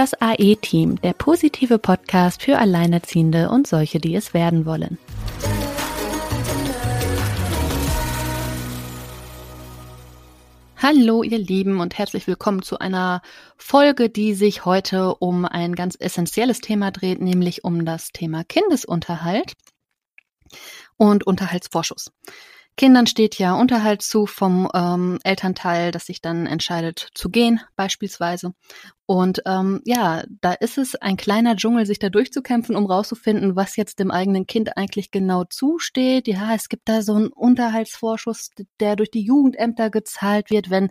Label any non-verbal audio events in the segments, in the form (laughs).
Das AE-Team, der positive Podcast für Alleinerziehende und solche, die es werden wollen. Hallo ihr Lieben und herzlich willkommen zu einer Folge, die sich heute um ein ganz essentielles Thema dreht, nämlich um das Thema Kindesunterhalt und Unterhaltsvorschuss. Kindern steht ja Unterhalt zu vom ähm, Elternteil, das sich dann entscheidet zu gehen, beispielsweise. Und ähm, ja, da ist es ein kleiner Dschungel, sich da durchzukämpfen, um rauszufinden, was jetzt dem eigenen Kind eigentlich genau zusteht. Ja, es gibt da so einen Unterhaltsvorschuss, der durch die Jugendämter gezahlt wird, wenn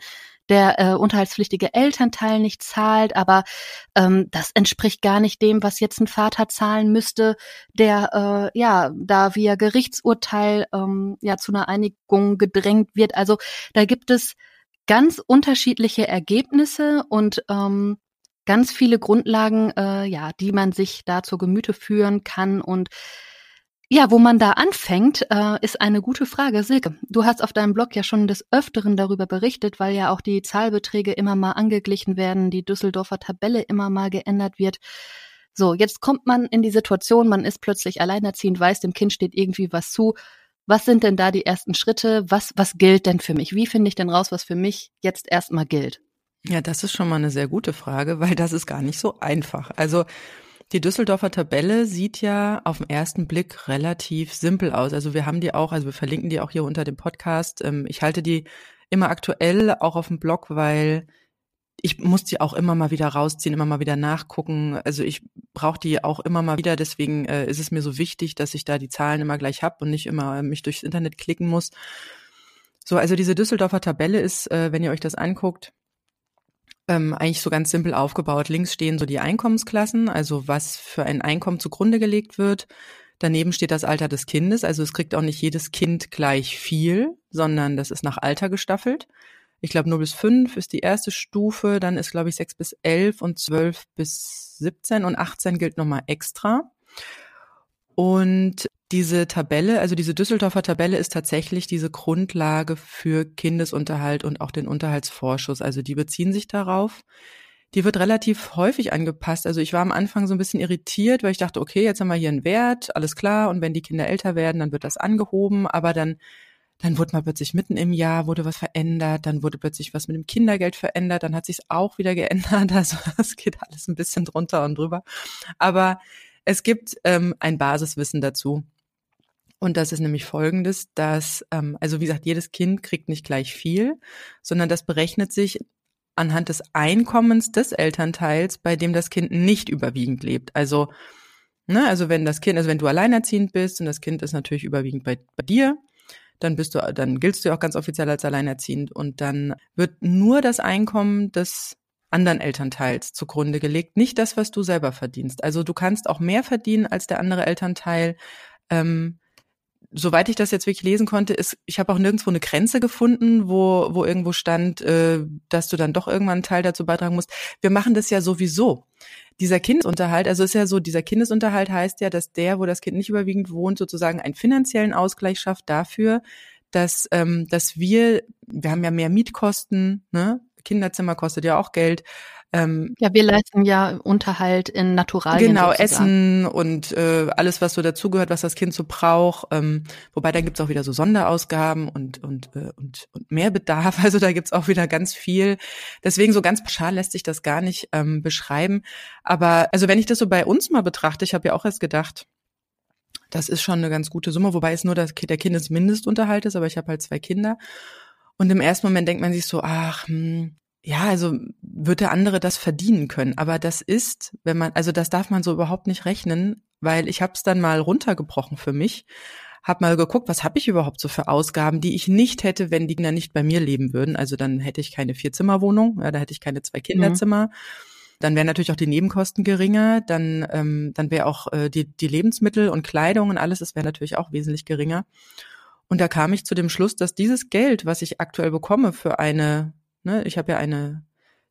der äh, unterhaltspflichtige Elternteil nicht zahlt, aber ähm, das entspricht gar nicht dem, was jetzt ein Vater zahlen müsste, der äh, ja da via Gerichtsurteil ähm, ja zu einer Einigung gedrängt wird. Also da gibt es ganz unterschiedliche Ergebnisse und ähm, ganz viele Grundlagen, äh, ja, die man sich da zur Gemüte führen kann und ja, wo man da anfängt, äh, ist eine gute Frage. Silke, du hast auf deinem Blog ja schon des Öfteren darüber berichtet, weil ja auch die Zahlbeträge immer mal angeglichen werden, die Düsseldorfer Tabelle immer mal geändert wird. So, jetzt kommt man in die Situation, man ist plötzlich alleinerziehend, weiß, dem Kind steht irgendwie was zu. Was sind denn da die ersten Schritte? Was, was gilt denn für mich? Wie finde ich denn raus, was für mich jetzt erstmal gilt? Ja, das ist schon mal eine sehr gute Frage, weil das ist gar nicht so einfach. Also die Düsseldorfer Tabelle sieht ja auf den ersten Blick relativ simpel aus. Also wir haben die auch, also wir verlinken die auch hier unter dem Podcast. Ähm, ich halte die immer aktuell auch auf dem Blog, weil ich muss die auch immer mal wieder rausziehen, immer mal wieder nachgucken. Also ich brauche die auch immer mal wieder. Deswegen äh, ist es mir so wichtig, dass ich da die Zahlen immer gleich hab und nicht immer mich durchs Internet klicken muss. So, also diese Düsseldorfer Tabelle ist, äh, wenn ihr euch das anguckt, ähm, eigentlich so ganz simpel aufgebaut. Links stehen so die Einkommensklassen, also was für ein Einkommen zugrunde gelegt wird. Daneben steht das Alter des Kindes, also es kriegt auch nicht jedes Kind gleich viel, sondern das ist nach Alter gestaffelt. Ich glaube, 0 bis 5 ist die erste Stufe, dann ist, glaube ich, 6 bis 11 und 12 bis 17 und 18 gilt nochmal extra. Und diese Tabelle, also diese Düsseldorfer Tabelle ist tatsächlich diese Grundlage für Kindesunterhalt und auch den Unterhaltsvorschuss. Also die beziehen sich darauf. Die wird relativ häufig angepasst. Also ich war am Anfang so ein bisschen irritiert, weil ich dachte, okay, jetzt haben wir hier einen Wert, alles klar. Und wenn die Kinder älter werden, dann wird das angehoben. Aber dann, dann wurde mal plötzlich mitten im Jahr wurde was verändert. Dann wurde plötzlich was mit dem Kindergeld verändert. Dann hat sich auch wieder geändert. (laughs) Also es geht alles ein bisschen drunter und drüber. Aber es gibt ähm, ein Basiswissen dazu. Und das ist nämlich folgendes, dass, ähm, also wie gesagt, jedes Kind kriegt nicht gleich viel, sondern das berechnet sich anhand des Einkommens des Elternteils, bei dem das Kind nicht überwiegend lebt. Also, ne, also wenn das Kind, also wenn du alleinerziehend bist und das Kind ist natürlich überwiegend bei, bei dir, dann bist du, dann giltst du auch ganz offiziell als alleinerziehend und dann wird nur das Einkommen des anderen Elternteils zugrunde gelegt, nicht das, was du selber verdienst. Also du kannst auch mehr verdienen als der andere Elternteil. Ähm, soweit ich das jetzt wirklich lesen konnte, ist, ich habe auch nirgendwo eine Grenze gefunden, wo, wo irgendwo stand, äh, dass du dann doch irgendwann einen Teil dazu beitragen musst. Wir machen das ja sowieso. Dieser Kindesunterhalt, also ist ja so, dieser Kindesunterhalt heißt ja, dass der, wo das Kind nicht überwiegend wohnt, sozusagen einen finanziellen Ausgleich schafft dafür, dass, ähm, dass wir, wir haben ja mehr Mietkosten, ne? Kinderzimmer kostet ja auch Geld. Ähm, ja, wir leisten ja Unterhalt in Naturalien. Genau, sozusagen. Essen und äh, alles, was so dazugehört, was das Kind so braucht. Ähm, wobei dann gibt's auch wieder so Sonderausgaben und, und, äh, und, und Mehrbedarf. (laughs) Also da gibt's auch wieder ganz viel. Deswegen so ganz pauschal lässt sich das gar nicht ähm, beschreiben. Aber also wenn ich das so bei uns mal betrachte, ich habe ja auch erst gedacht, das ist schon eine ganz gute Summe, wobei es nur das, der Kindesmindestunterhalt ist, aber ich habe halt zwei Kinder. Und im ersten Moment denkt man sich so, ach, hm, ja, also wird der andere das verdienen können. Aber das ist, wenn man, also das darf man so überhaupt nicht rechnen, weil ich habe es dann mal runtergebrochen für mich, habe mal geguckt, was habe ich überhaupt so für Ausgaben, die ich nicht hätte, wenn die Kinder nicht bei mir leben würden. Also dann hätte ich keine Vierzimmerwohnung, ja, da hätte ich keine zwei Kinderzimmer. Mhm. Dann wären natürlich auch die Nebenkosten geringer, dann, ähm, dann wäre auch äh, die, die Lebensmittel und Kleidung und alles, das wäre natürlich auch wesentlich geringer. Und da kam ich zu dem Schluss, dass dieses Geld, was ich aktuell bekomme für eine Ne? Ich habe ja eine,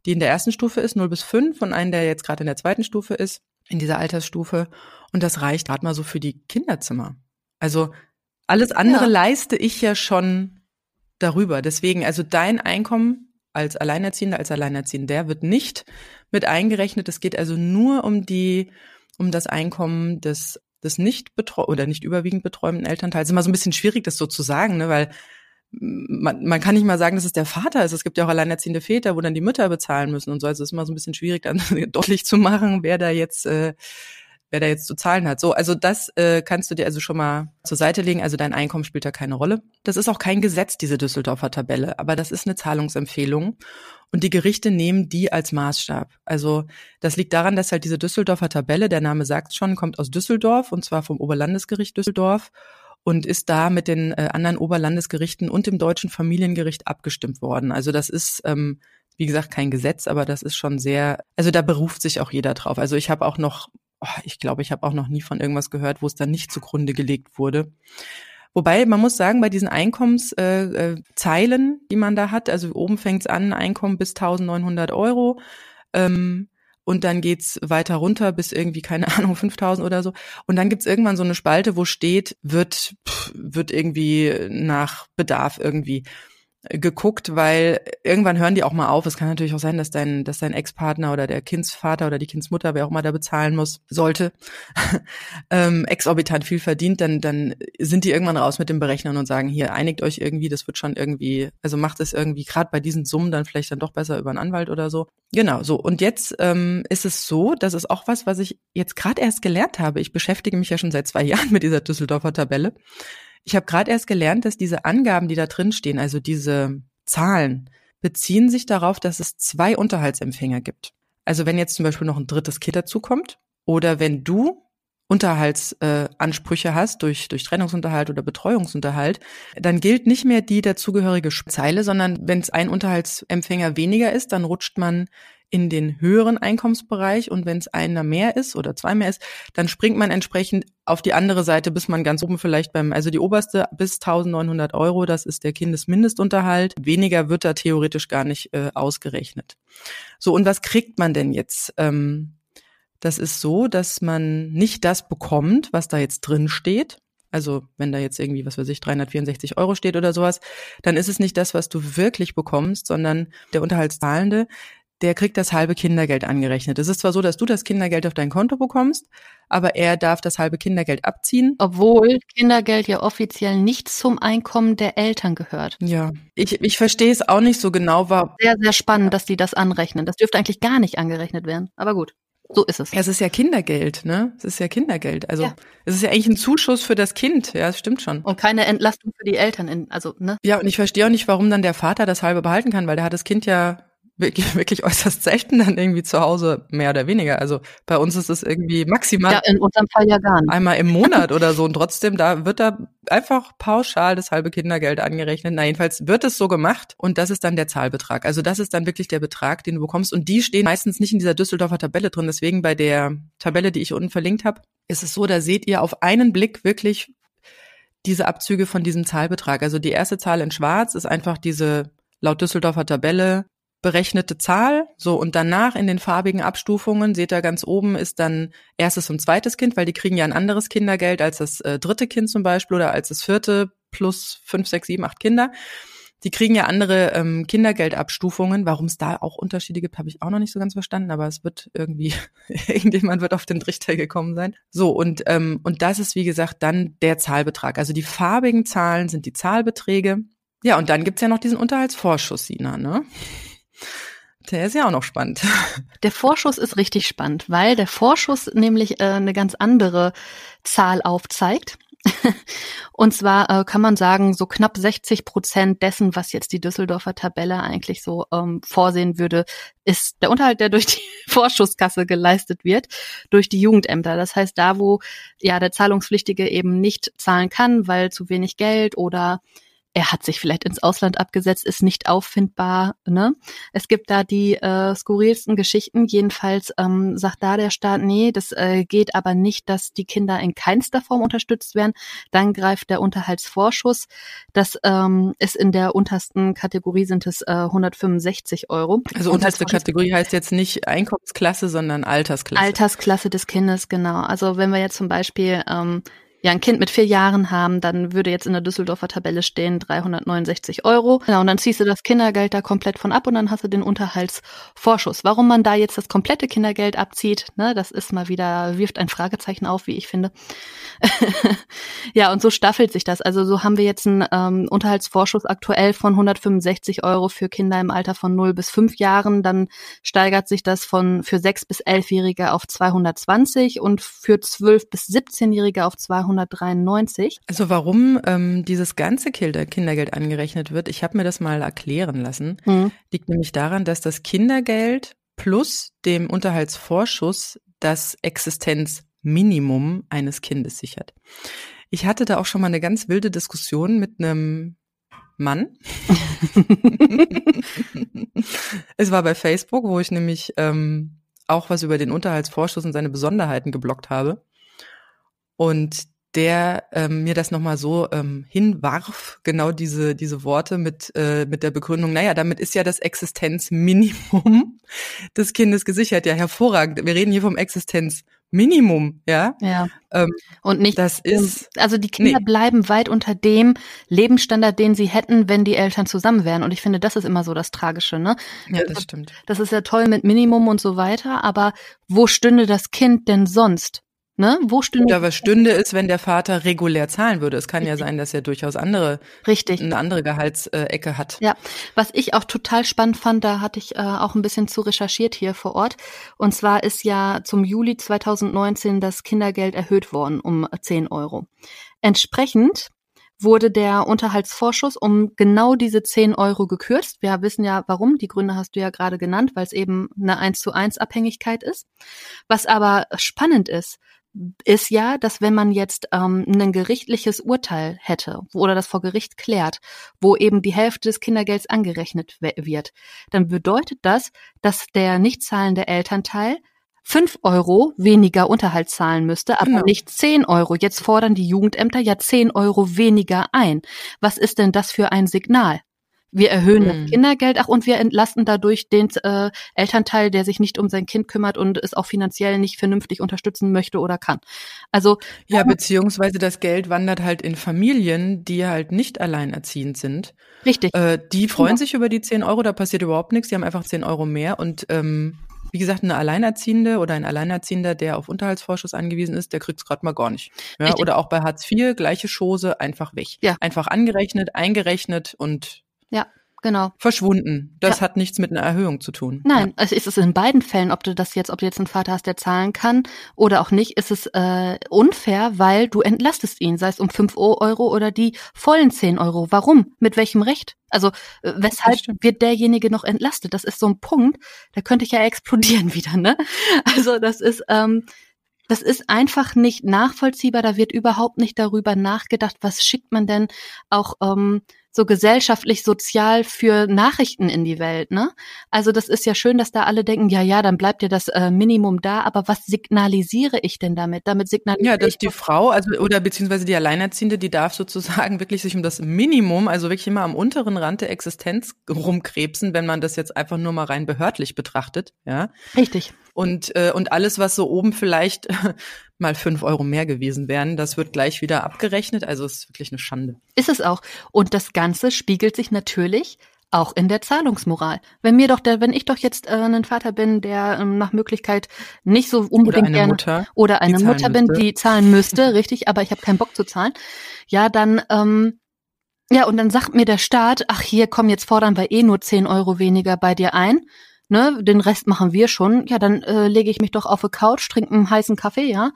die in der ersten Stufe ist, 0 bis 5 und einen, der jetzt gerade in der zweiten Stufe ist, in dieser Altersstufe. Und das reicht gerade mal so für die Kinderzimmer. Also alles andere ja. leiste ich ja schon darüber. Deswegen, also dein Einkommen als Alleinerziehender, als Alleinerziehender wird nicht mit eingerechnet. Es geht also nur um die, um das Einkommen des, des nicht betreu oder nicht überwiegend betreuenden Elternteils. Ist immer so ein bisschen schwierig, das so zu sagen, ne, weil man, man kann nicht mal sagen, dass es der Vater ist. Es gibt ja auch alleinerziehende Väter, wo dann die Mütter bezahlen müssen und so. Also es ist immer so ein bisschen schwierig, dann (laughs) deutlich zu machen, wer da jetzt äh, wer da jetzt zu zahlen hat. So, also das äh, kannst du dir also schon mal zur Seite legen. Also dein Einkommen spielt da keine Rolle. Das ist auch kein Gesetz, diese Düsseldorfer Tabelle, aber das ist eine Zahlungsempfehlung. Und die Gerichte nehmen die als Maßstab. Also das liegt daran, dass halt diese Düsseldorfer Tabelle, der Name sagt schon, kommt aus Düsseldorf und zwar vom Oberlandesgericht Düsseldorf und ist da mit den äh, anderen Oberlandesgerichten und dem deutschen Familiengericht abgestimmt worden. Also das ist ähm, wie gesagt, kein Gesetz, aber das ist schon sehr, also da beruft sich auch jeder drauf. Also ich habe auch noch oh, ich glaube, ich habe auch noch nie von irgendwas gehört, wo es dann nicht zugrunde gelegt wurde. Wobei man muss sagen, bei diesen Einkommenszeilen, äh, äh, die man da hat, also oben fängt's an, Einkommen bis 1900 Euro. Ähm, und dann geht's weiter runter bis irgendwie, keine (laughs) Ahnung, 5000 oder so. Und dann gibt's irgendwann so eine Spalte, wo steht, wird, pff, wird irgendwie nach Bedarf irgendwie geguckt, weil irgendwann hören die auch mal auf. Es kann natürlich auch sein, dass dein, dass dein Ex-Partner oder der Kindsvater oder die Kindsmutter, wer auch immer da bezahlen muss, sollte, (laughs) ähm, exorbitant viel verdient, dann, dann sind die irgendwann raus mit dem Berechnen und sagen, hier, einigt euch irgendwie, das wird schon irgendwie, also macht es irgendwie gerade bei diesen Summen dann vielleicht dann doch besser über einen Anwalt oder so. Genau, so. Und jetzt ähm, ist es so, das ist auch was, was ich jetzt gerade erst gelernt habe. Ich beschäftige mich ja schon seit zwei (laughs) Jahren mit dieser Düsseldorfer Tabelle. Ich habe gerade erst gelernt, dass diese Angaben, die da drin stehen, also diese Zahlen, beziehen sich darauf, dass es zwei Unterhaltsempfänger gibt. Also wenn jetzt zum Beispiel noch ein drittes Kind dazukommt oder wenn du Unterhaltsansprüche äh, hast durch, durch Trennungsunterhalt oder Betreuungsunterhalt, dann gilt nicht mehr die dazugehörige Zeile, sondern wenn es ein Unterhaltsempfänger weniger ist, dann rutscht man in den höheren Einkommensbereich und wenn es einer mehr ist oder zwei mehr ist, dann springt man entsprechend auf die andere Seite, bis man ganz oben vielleicht beim, also die oberste bis 1900 Euro, das ist der Kindesmindestunterhalt. Weniger wird da theoretisch gar nicht äh, ausgerechnet. So, und was kriegt man denn jetzt? Ähm, das ist so, dass man nicht das bekommt, was da jetzt drin steht, also wenn da jetzt irgendwie, was weiß ich, 364 Euro steht oder sowas, dann ist es nicht das, was du wirklich bekommst, sondern der Unterhaltszahlende, der kriegt das halbe Kindergeld angerechnet. Es ist zwar so, dass du das Kindergeld auf dein Konto bekommst, aber er darf das halbe Kindergeld abziehen. Obwohl Kindergeld ja offiziell nicht zum Einkommen der Eltern gehört. Ja, ich, ich verstehe es auch nicht so genau. War sehr, sehr spannend, dass die das anrechnen. Das dürfte eigentlich gar nicht angerechnet werden. Aber gut. So ist es. Ja, es ist ja Kindergeld, ne? Es ist ja Kindergeld. Also ja. es ist ja eigentlich ein Zuschuss für das Kind. Ja, das stimmt schon. Und keine Entlastung für die Eltern. In, also ne? Ja, und ich verstehe auch nicht, warum dann der Vater das halbe behalten kann, weil der hat das Kind ja wirklich, (laughs) wirklich äußerst selten dann irgendwie zu Hause, mehr oder weniger. Also bei uns ist es irgendwie maximal. Ja, in unserem Fall ja gar nicht. Einmal im Monat (laughs) oder so. Und trotzdem, da wird da einfach pauschal das halbe Kindergeld angerechnet. Na, jedenfalls wird es so gemacht und das ist dann der Zahlbetrag. Also das ist dann wirklich der Betrag, den du bekommst. Und die stehen meistens nicht in dieser Düsseldorfer Tabelle drin. Deswegen bei der Tabelle, die ich unten verlinkt habe, ist es so, da seht ihr auf einen Blick wirklich diese Abzüge von diesem Zahlbetrag. Also die erste Zahl in schwarz ist einfach diese laut Düsseldorfer Tabelle berechnete Zahl. So, und danach in den farbigen Abstufungen, seht ihr ganz oben, ist dann erstes und zweites Kind, weil die kriegen ja ein anderes Kindergeld als das äh, dritte Kind zum Beispiel oder als das vierte plus fünf, sechs, sieben, acht Kinder. Die kriegen ja andere ähm, Kindergeldabstufungen. Warum es da auch Unterschiede gibt, habe ich auch noch nicht so ganz verstanden, aber es wird irgendwie, (laughs) irgendjemand wird auf den Trichter gekommen sein. So, und, ähm, und das ist, wie gesagt, dann der Zahlbetrag. Also die farbigen Zahlen sind die Zahlbeträge. Ja, und dann gibt's ja noch diesen Unterhaltsvorschuss, Sina, ne? Der ist ja auch noch spannend. (laughs) Der Vorschuss ist richtig spannend, weil der Vorschuss nämlich äh, eine ganz andere Zahl aufzeigt. (laughs) Und zwar äh, kann man sagen, so knapp 60 Prozent dessen, was jetzt die Düsseldorfer Tabelle eigentlich so ähm, vorsehen würde, ist der Unterhalt, der (laughs) durch die Vorschusskasse geleistet wird, durch die Jugendämter. Das heißt, da, wo ja der Zahlungspflichtige eben nicht zahlen kann, weil zu wenig Geld oder er hat sich vielleicht ins Ausland abgesetzt, ist nicht auffindbar. Ne? Es gibt da die äh, skurrilsten Geschichten. Jedenfalls ähm, sagt da der Staat, nee, das äh, geht aber nicht, dass die Kinder in keinster Form unterstützt werden. Dann greift der Unterhaltsvorschuss. Das ähm, ist in der untersten Kategorie sind es äh, 165 Euro. Also unterste Kategorie heißt jetzt nicht Einkommensklasse, sondern Altersklasse. Altersklasse des Kindes, genau. Also wenn wir jetzt zum Beispiel ähm, ja ein Kind mit vier Jahren haben, dann würde jetzt in der Düsseldorfer Tabelle stehen 369 Euro. Genau, und dann ziehst du das Kindergeld da komplett von ab und dann hast du den Unterhaltsvorschuss. Warum man da jetzt das komplette Kindergeld abzieht, ne, das ist mal wieder, wirft ein Fragezeichen auf, wie ich finde. (laughs) ja, und so staffelt sich das. Also so haben wir jetzt einen ähm, Unterhaltsvorschuss aktuell von 165 Euro für Kinder im Alter von 0 bis 5 Jahren. Dann steigert sich das von für 6 bis 11-Jährige auf 220 und für 12 bis 17-Jährige auf 293. Also warum ähm, dieses ganze Kindergeld angerechnet wird, ich habe mir das mal erklären lassen, mhm. liegt nämlich daran, dass das Kindergeld plus dem Unterhaltsvorschuss das Existenzminimum eines Kindes sichert. Ich hatte da auch schon mal eine ganz wilde Diskussion mit einem Mann. (laughs) es war bei Facebook, wo ich nämlich ähm, auch was über den Unterhaltsvorschuss und seine Besonderheiten geblockt habe. Und der ähm, mir das nochmal so ähm, hinwarf, genau diese, diese Worte mit, äh, mit der Begründung, naja, damit ist ja das Existenzminimum (laughs) des Kindes gesichert. Ja, hervorragend. Wir reden hier vom Existenzminimum, ja. Ja. Ähm, und nicht, das ist, also die Kinder nee. bleiben weit unter dem Lebensstandard, den sie hätten, wenn die Eltern zusammen wären. Und ich finde, das ist immer so das Tragische, ne? Ja, das stimmt. Das ist ja toll mit Minimum und so weiter, aber wo stünde das Kind denn sonst? Ne? Wo stünde Ja, was stünde ist, wenn der Vater regulär zahlen würde. Es kann Richtig. ja sein, dass er durchaus andere Richtig. eine andere Gehaltsecke hat. Ja, was ich auch total spannend fand, da hatte ich äh, auch ein bisschen zu recherchiert hier vor Ort. Und zwar ist ja zum Juli 2019 das Kindergeld erhöht worden um 10 Euro. Entsprechend wurde der Unterhaltsvorschuss um genau diese 10 Euro gekürzt. Wir wissen ja warum, die Gründe hast du ja gerade genannt, weil es eben eine 1 zu 1 Abhängigkeit ist. Was aber spannend ist, ist ja, dass wenn man jetzt ähm, ein gerichtliches Urteil hätte oder das vor Gericht klärt, wo eben die Hälfte des Kindergelds angerechnet wird, dann bedeutet das, dass der nicht zahlende Elternteil fünf Euro weniger Unterhalt zahlen müsste, aber genau. nicht zehn Euro. Jetzt fordern die Jugendämter ja zehn Euro weniger ein. Was ist denn das für ein Signal? Wir erhöhen mhm. das Kindergeld, ach, und wir entlasten dadurch den äh, Elternteil, der sich nicht um sein Kind kümmert und es auch finanziell nicht vernünftig unterstützen möchte oder kann. Also ja, beziehungsweise das Geld wandert halt in Familien, die halt nicht alleinerziehend sind. Richtig. Äh, die freuen ja. sich über die 10 Euro, da passiert überhaupt nichts, die haben einfach 10 Euro mehr und ähm, wie gesagt, eine Alleinerziehende oder ein Alleinerziehender, der auf Unterhaltsvorschuss angewiesen ist, der kriegt es gerade mal gar nicht. Ja, oder auch bei Hartz IV, gleiche Chose, einfach weg. Ja. Einfach angerechnet, eingerechnet und ja, genau. Verschwunden. Das ja. hat nichts mit einer Erhöhung zu tun. Nein, es ist es in beiden Fällen, ob du das jetzt, ob du jetzt einen Vater hast, der zahlen kann oder auch nicht, ist es äh, unfair, weil du entlastest ihn, sei es um fünf Euro oder die vollen zehn Euro. Warum? Mit welchem Recht? Also äh, weshalb wird derjenige noch entlastet? Das ist so ein Punkt, da könnte ich ja explodieren (laughs) wieder, ne? Also das ist ähm, das ist einfach nicht nachvollziehbar. Da wird überhaupt nicht darüber nachgedacht, was schickt man denn auch ähm, so gesellschaftlich, sozial für Nachrichten in die Welt, ne? Also das ist ja schön, dass da alle denken, ja, ja, dann bleibt ja das äh, Minimum da, aber was signalisiere ich denn damit? Damit signalisiere Ja, dass die Frau, also oder beziehungsweise die Alleinerziehende, die darf sozusagen (laughs) wirklich sich um das Minimum, also wirklich immer am unteren Rand der Existenz rumkrebsen, wenn man das jetzt einfach nur mal rein behördlich betrachtet, ja? Richtig. Und, äh, und alles, was so oben vielleicht mal fünf Euro mehr gewesen wären, das wird gleich wieder abgerechnet. Also es ist wirklich eine Schande. Ist es auch. Und das Ganze spiegelt sich natürlich auch in der Zahlungsmoral. Wenn mir doch der, wenn ich doch jetzt äh, ein Vater bin, der ähm, nach Möglichkeit nicht so unbedingt oder eine gerne Mutter, oder eine Mutter bin, müsste. die zahlen müsste, (laughs) richtig, aber ich habe keinen Bock zu zahlen, ja, dann ähm, ja, und dann sagt mir der Staat, ach hier, komm, jetzt fordern wir eh nur zehn Euro weniger bei dir ein ne, den Rest machen wir schon, ja, dann äh, lege ich mich doch auf eine Couch, trinke einen heißen Kaffee, ja,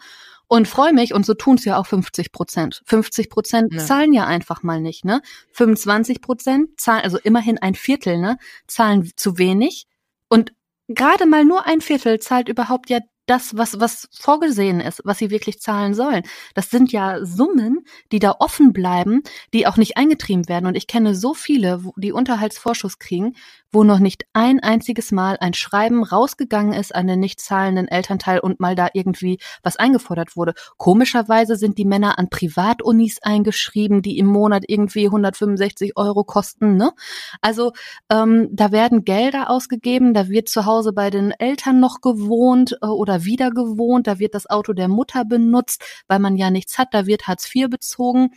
und freue mich, und so tun's ja auch 50 Prozent. 50 Prozent ja. zahlen ja einfach mal nicht, ne? 25 Prozent zahlen, also immerhin ein Viertel, ne, zahlen zu wenig. Und gerade mal nur ein Viertel zahlt überhaupt ja das, was, was vorgesehen ist, was sie wirklich zahlen sollen. Das sind ja Summen, die da offen bleiben, die auch nicht eingetrieben werden. Und ich kenne so viele, die Unterhaltsvorschuss kriegen, wo noch nicht ein einziges Mal ein Schreiben rausgegangen ist an den nicht zahlenden Elternteil und mal da irgendwie was eingefordert wurde. Komischerweise sind die Männer an Privatunis eingeschrieben, die im Monat irgendwie 165 Euro kosten. Ne? Also ähm, da werden Gelder ausgegeben, da wird zu Hause bei den Eltern noch gewohnt äh, oder oder wieder gewohnt, da wird das Auto der Mutter benutzt, weil man ja nichts hat, da wird Hartz IV bezogen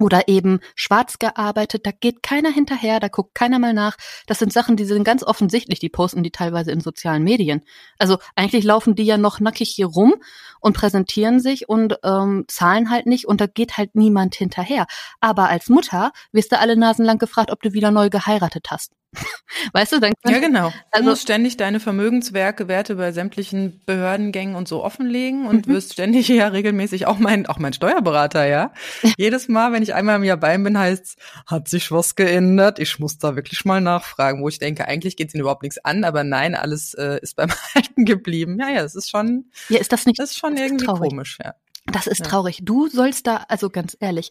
oder eben schwarz gearbeitet, da geht keiner hinterher, da guckt keiner mal nach. Das sind Sachen, die sind ganz offensichtlich, die posten die teilweise in sozialen Medien. Also eigentlich laufen die ja noch nackig hier rum und präsentieren sich und ähm, zahlen halt nicht und da geht halt niemand hinterher. Aber als Mutter wirst du alle Nasen lang gefragt, ob du wieder neu geheiratet hast. (laughs) Weißt du, dann Ja, genau. Du also, musst ständig deine Vermögenswerke, Werte bei sämtlichen Behördengängen und so offenlegen und mhm. wirst ständig (laughs) ja regelmäßig auch mein, auch mein Steuerberater, ja. (laughs) Jedes Mal, wenn ich einmal im Jahr bei ihm bin, heißt hat sich was geändert? Ich muss da wirklich mal nachfragen, wo ich denke, eigentlich geht es ihn überhaupt nichts an, aber nein, alles äh, ist beim Alten geblieben. Ja, ja, das ist schon. Ja, ist das nicht? Das ist schon irgendwie traurig. komisch, ja. Das ist traurig. Du sollst da, also ganz ehrlich,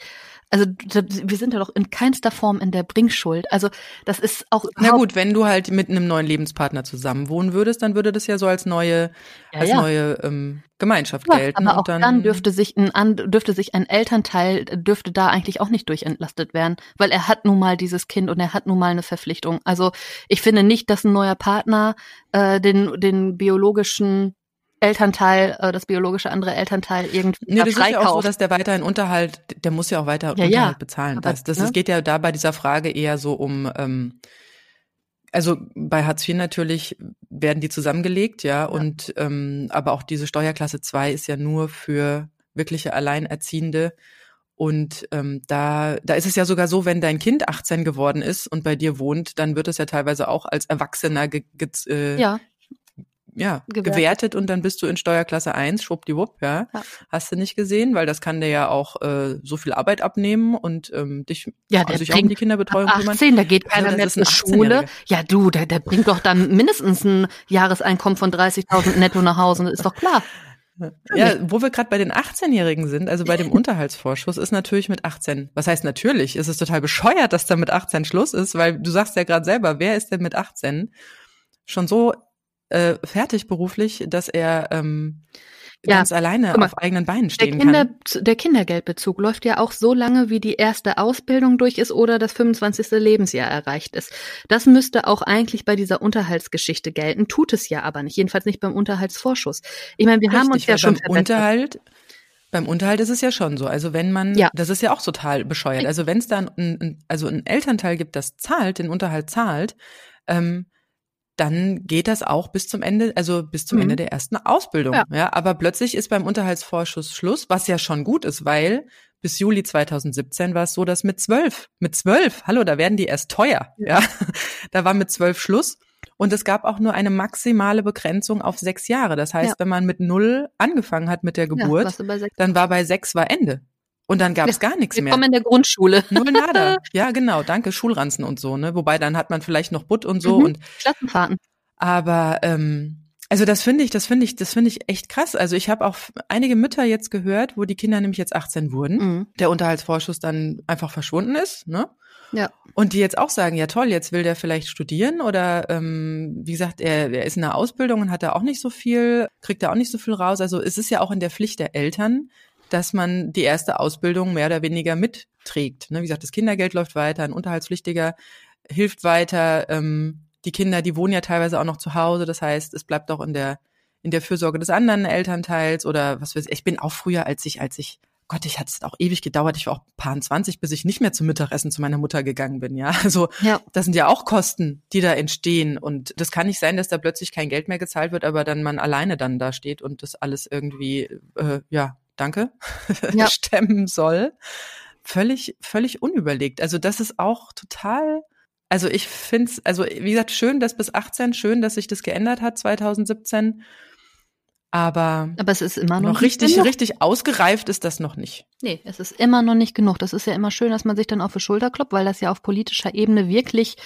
also wir sind ja doch in keinster Form in der Bringschuld. Also das ist auch. Na gut, wenn du halt mit einem neuen Lebenspartner zusammen wohnen würdest, dann würde das ja so als neue, ja, als ja. neue ähm, Gemeinschaft ja, gelten. Aber auch dann, dann, dürfte sich ein dürfte sich ein Elternteil dürfte da eigentlich auch nicht durchentlastet werden, weil er hat nun mal dieses Kind und er hat nun mal eine Verpflichtung. Also ich finde nicht, dass ein neuer Partner äh, den den biologischen Elternteil, äh, das biologische andere Elternteil irgendwie nee, das freikauft. ist ja auch so, dass der weiterhin Unterhalt, der muss ja auch weiter ja, Unterhalt ja, bezahlen. Aber, das, das ne? es geht ja da bei dieser Frage eher so um, ähm, also bei Hartz IV natürlich werden die zusammengelegt, ja, ja. und ähm, aber auch diese Steuerklasse 2 ist ja nur für wirkliche Alleinerziehende. Und ähm, da, da ist es ja sogar so, wenn dein Kind 18 geworden ist und bei dir wohnt, dann wird es ja teilweise auch als Erwachsener ge, ge, äh, ja ja, gewertet. gewertet. und dann bist du in Steuerklasse 1, schwuppdiwupp, ja. ja. Hast du nicht gesehen, weil das kann dir ja auch äh, so viel Arbeit abnehmen und ähm, dich ja, der also sich auch um die Kinderbetreuung ab 18, kümmern. da geht keiner also, mehr zur Schule. Ja, du, der, der bringt doch dann mindestens ein Jahreseinkommen von 30.000 netto nach Hause, das ist doch klar. Ja, wo wir gerade bei den 18-Jährigen sind, also bei dem (laughs) Unterhaltsvorschuss, ist natürlich mit 18. Was heißt natürlich? Es ist total bescheuert, dass da mit 18 Schluss ist, weil du sagst ja gerade selber, wer ist denn mit 18 schon so äh, fertig beruflich, dass er ähm, ja. ganz alleine mal, auf eigenen Beinen stehen der Kinder, kann. Der Kindergeldbezug läuft ja auch so lange, wie die erste Ausbildung durch ist oder das 25. Lebensjahr erreicht ist. Das müsste auch eigentlich bei dieser Unterhaltsgeschichte gelten, tut es ja aber nicht, jedenfalls nicht beim Unterhaltsvorschuss. Ich meine, wir Richtig, haben uns ja schon beim Unterhalt beim Unterhalt ist es ja schon so. Also wenn man, ja. das ist ja auch total bescheuert. Also wenn es da ein, ein, also ein Elternteil gibt, das zahlt, den Unterhalt zahlt, ähm, dann geht das auch bis zum Ende, also bis zum mhm. Ende der ersten Ausbildung. Ja. ja, aber plötzlich ist beim Unterhaltsvorschuss Schluss, was ja schon gut ist, weil bis Juli 2017 war es so, dass mit zwölf, mit zwölf, hallo, da werden die erst teuer, ja, (laughs) da war mit zwölf Schluss. Und es gab auch nur eine maximale Begrenzung auf sechs Jahre. Das heißt, ja. wenn man mit null angefangen hat mit der Geburt, ja, dann war bei sechs war Ende. Und dann gab es gar nichts mehr. Willkommen in der Grundschule. Null nada. (laughs) Ja, genau. Danke, Schulranzen und so, ne? Wobei dann hat man vielleicht noch Butt und so mhm. und Klassenfahrten. Aber ähm, also das finde ich, das finde ich, das finde ich echt krass. Also ich habe auch einige Mütter jetzt gehört, wo die Kinder nämlich jetzt 18 wurden, mhm. der Unterhaltsvorschuss dann einfach verschwunden ist, ne? Ja. Und die jetzt auch sagen, ja toll, jetzt will der vielleicht studieren oder ähm, wie gesagt, er, er ist in der Ausbildung und hat da auch nicht so viel, kriegt da auch nicht so viel raus. Also es ist ja auch in der Pflicht der Eltern, dass man die erste Ausbildung mehr oder weniger mitträgt. Ne? Wie gesagt, das Kindergeld läuft weiter, ein Unterhaltspflichtiger hilft weiter. Ähm, die Kinder, die wohnen ja teilweise auch noch zu Hause. Das heißt, es bleibt auch in der in der Fürsorge des anderen Elternteils oder was weiß ich. Ich bin auch früher, als ich, als ich Gott, ich hatte es auch ewig gedauert. Ich war auch paar 20, bis ich nicht mehr zum Mittagessen zu meiner Mutter gegangen bin. Ja, (laughs) also ja. das sind ja auch Kosten, die da entstehen. Und das kann nicht sein, dass da plötzlich kein Geld mehr gezahlt wird, aber dann man alleine dann da steht und das alles irgendwie äh, ja danke, (laughs) ja. stemmen soll. Völlig, völlig unüberlegt. Also das ist auch total, also ich finde es, also wie gesagt, schön, dass bis 18, schön, dass sich das geändert hat 2017. Aber, aber es ist immer noch, noch richtig, genug. richtig ausgereift ist das noch nicht. Nee, es ist immer noch nicht genug. Das ist ja immer schön, dass man sich dann auf die Schulter kloppt, weil das ja auf politischer Ebene wirklich,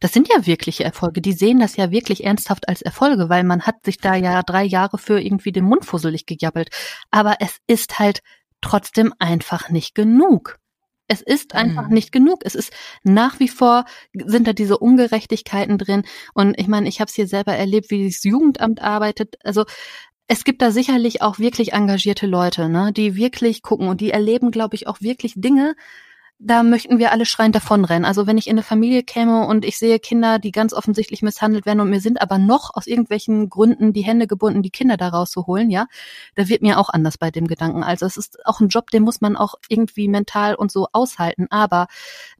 das sind ja wirkliche Erfolge. Die sehen das ja wirklich ernsthaft als Erfolge, weil man hat sich da ja drei Jahre für irgendwie den Mund fusselig gejabbelt. Aber es ist halt trotzdem einfach nicht genug. Es ist einfach mhm. nicht genug. Es ist nach wie vor sind da diese Ungerechtigkeiten drin. Und ich meine, ich habe es hier selber erlebt, wie das Jugendamt arbeitet. Also es gibt da sicherlich auch wirklich engagierte Leute, ne, die wirklich gucken und die erleben, glaube ich, auch wirklich Dinge, da möchten wir alle schreiend davonrennen. Also wenn ich in eine Familie käme und ich sehe Kinder, die ganz offensichtlich misshandelt werden und mir sind aber noch aus irgendwelchen Gründen die Hände gebunden, die Kinder da rauszuholen, ja, da wird mir auch anders bei dem Gedanken. Also es ist auch ein Job, den muss man auch irgendwie mental und so aushalten. Aber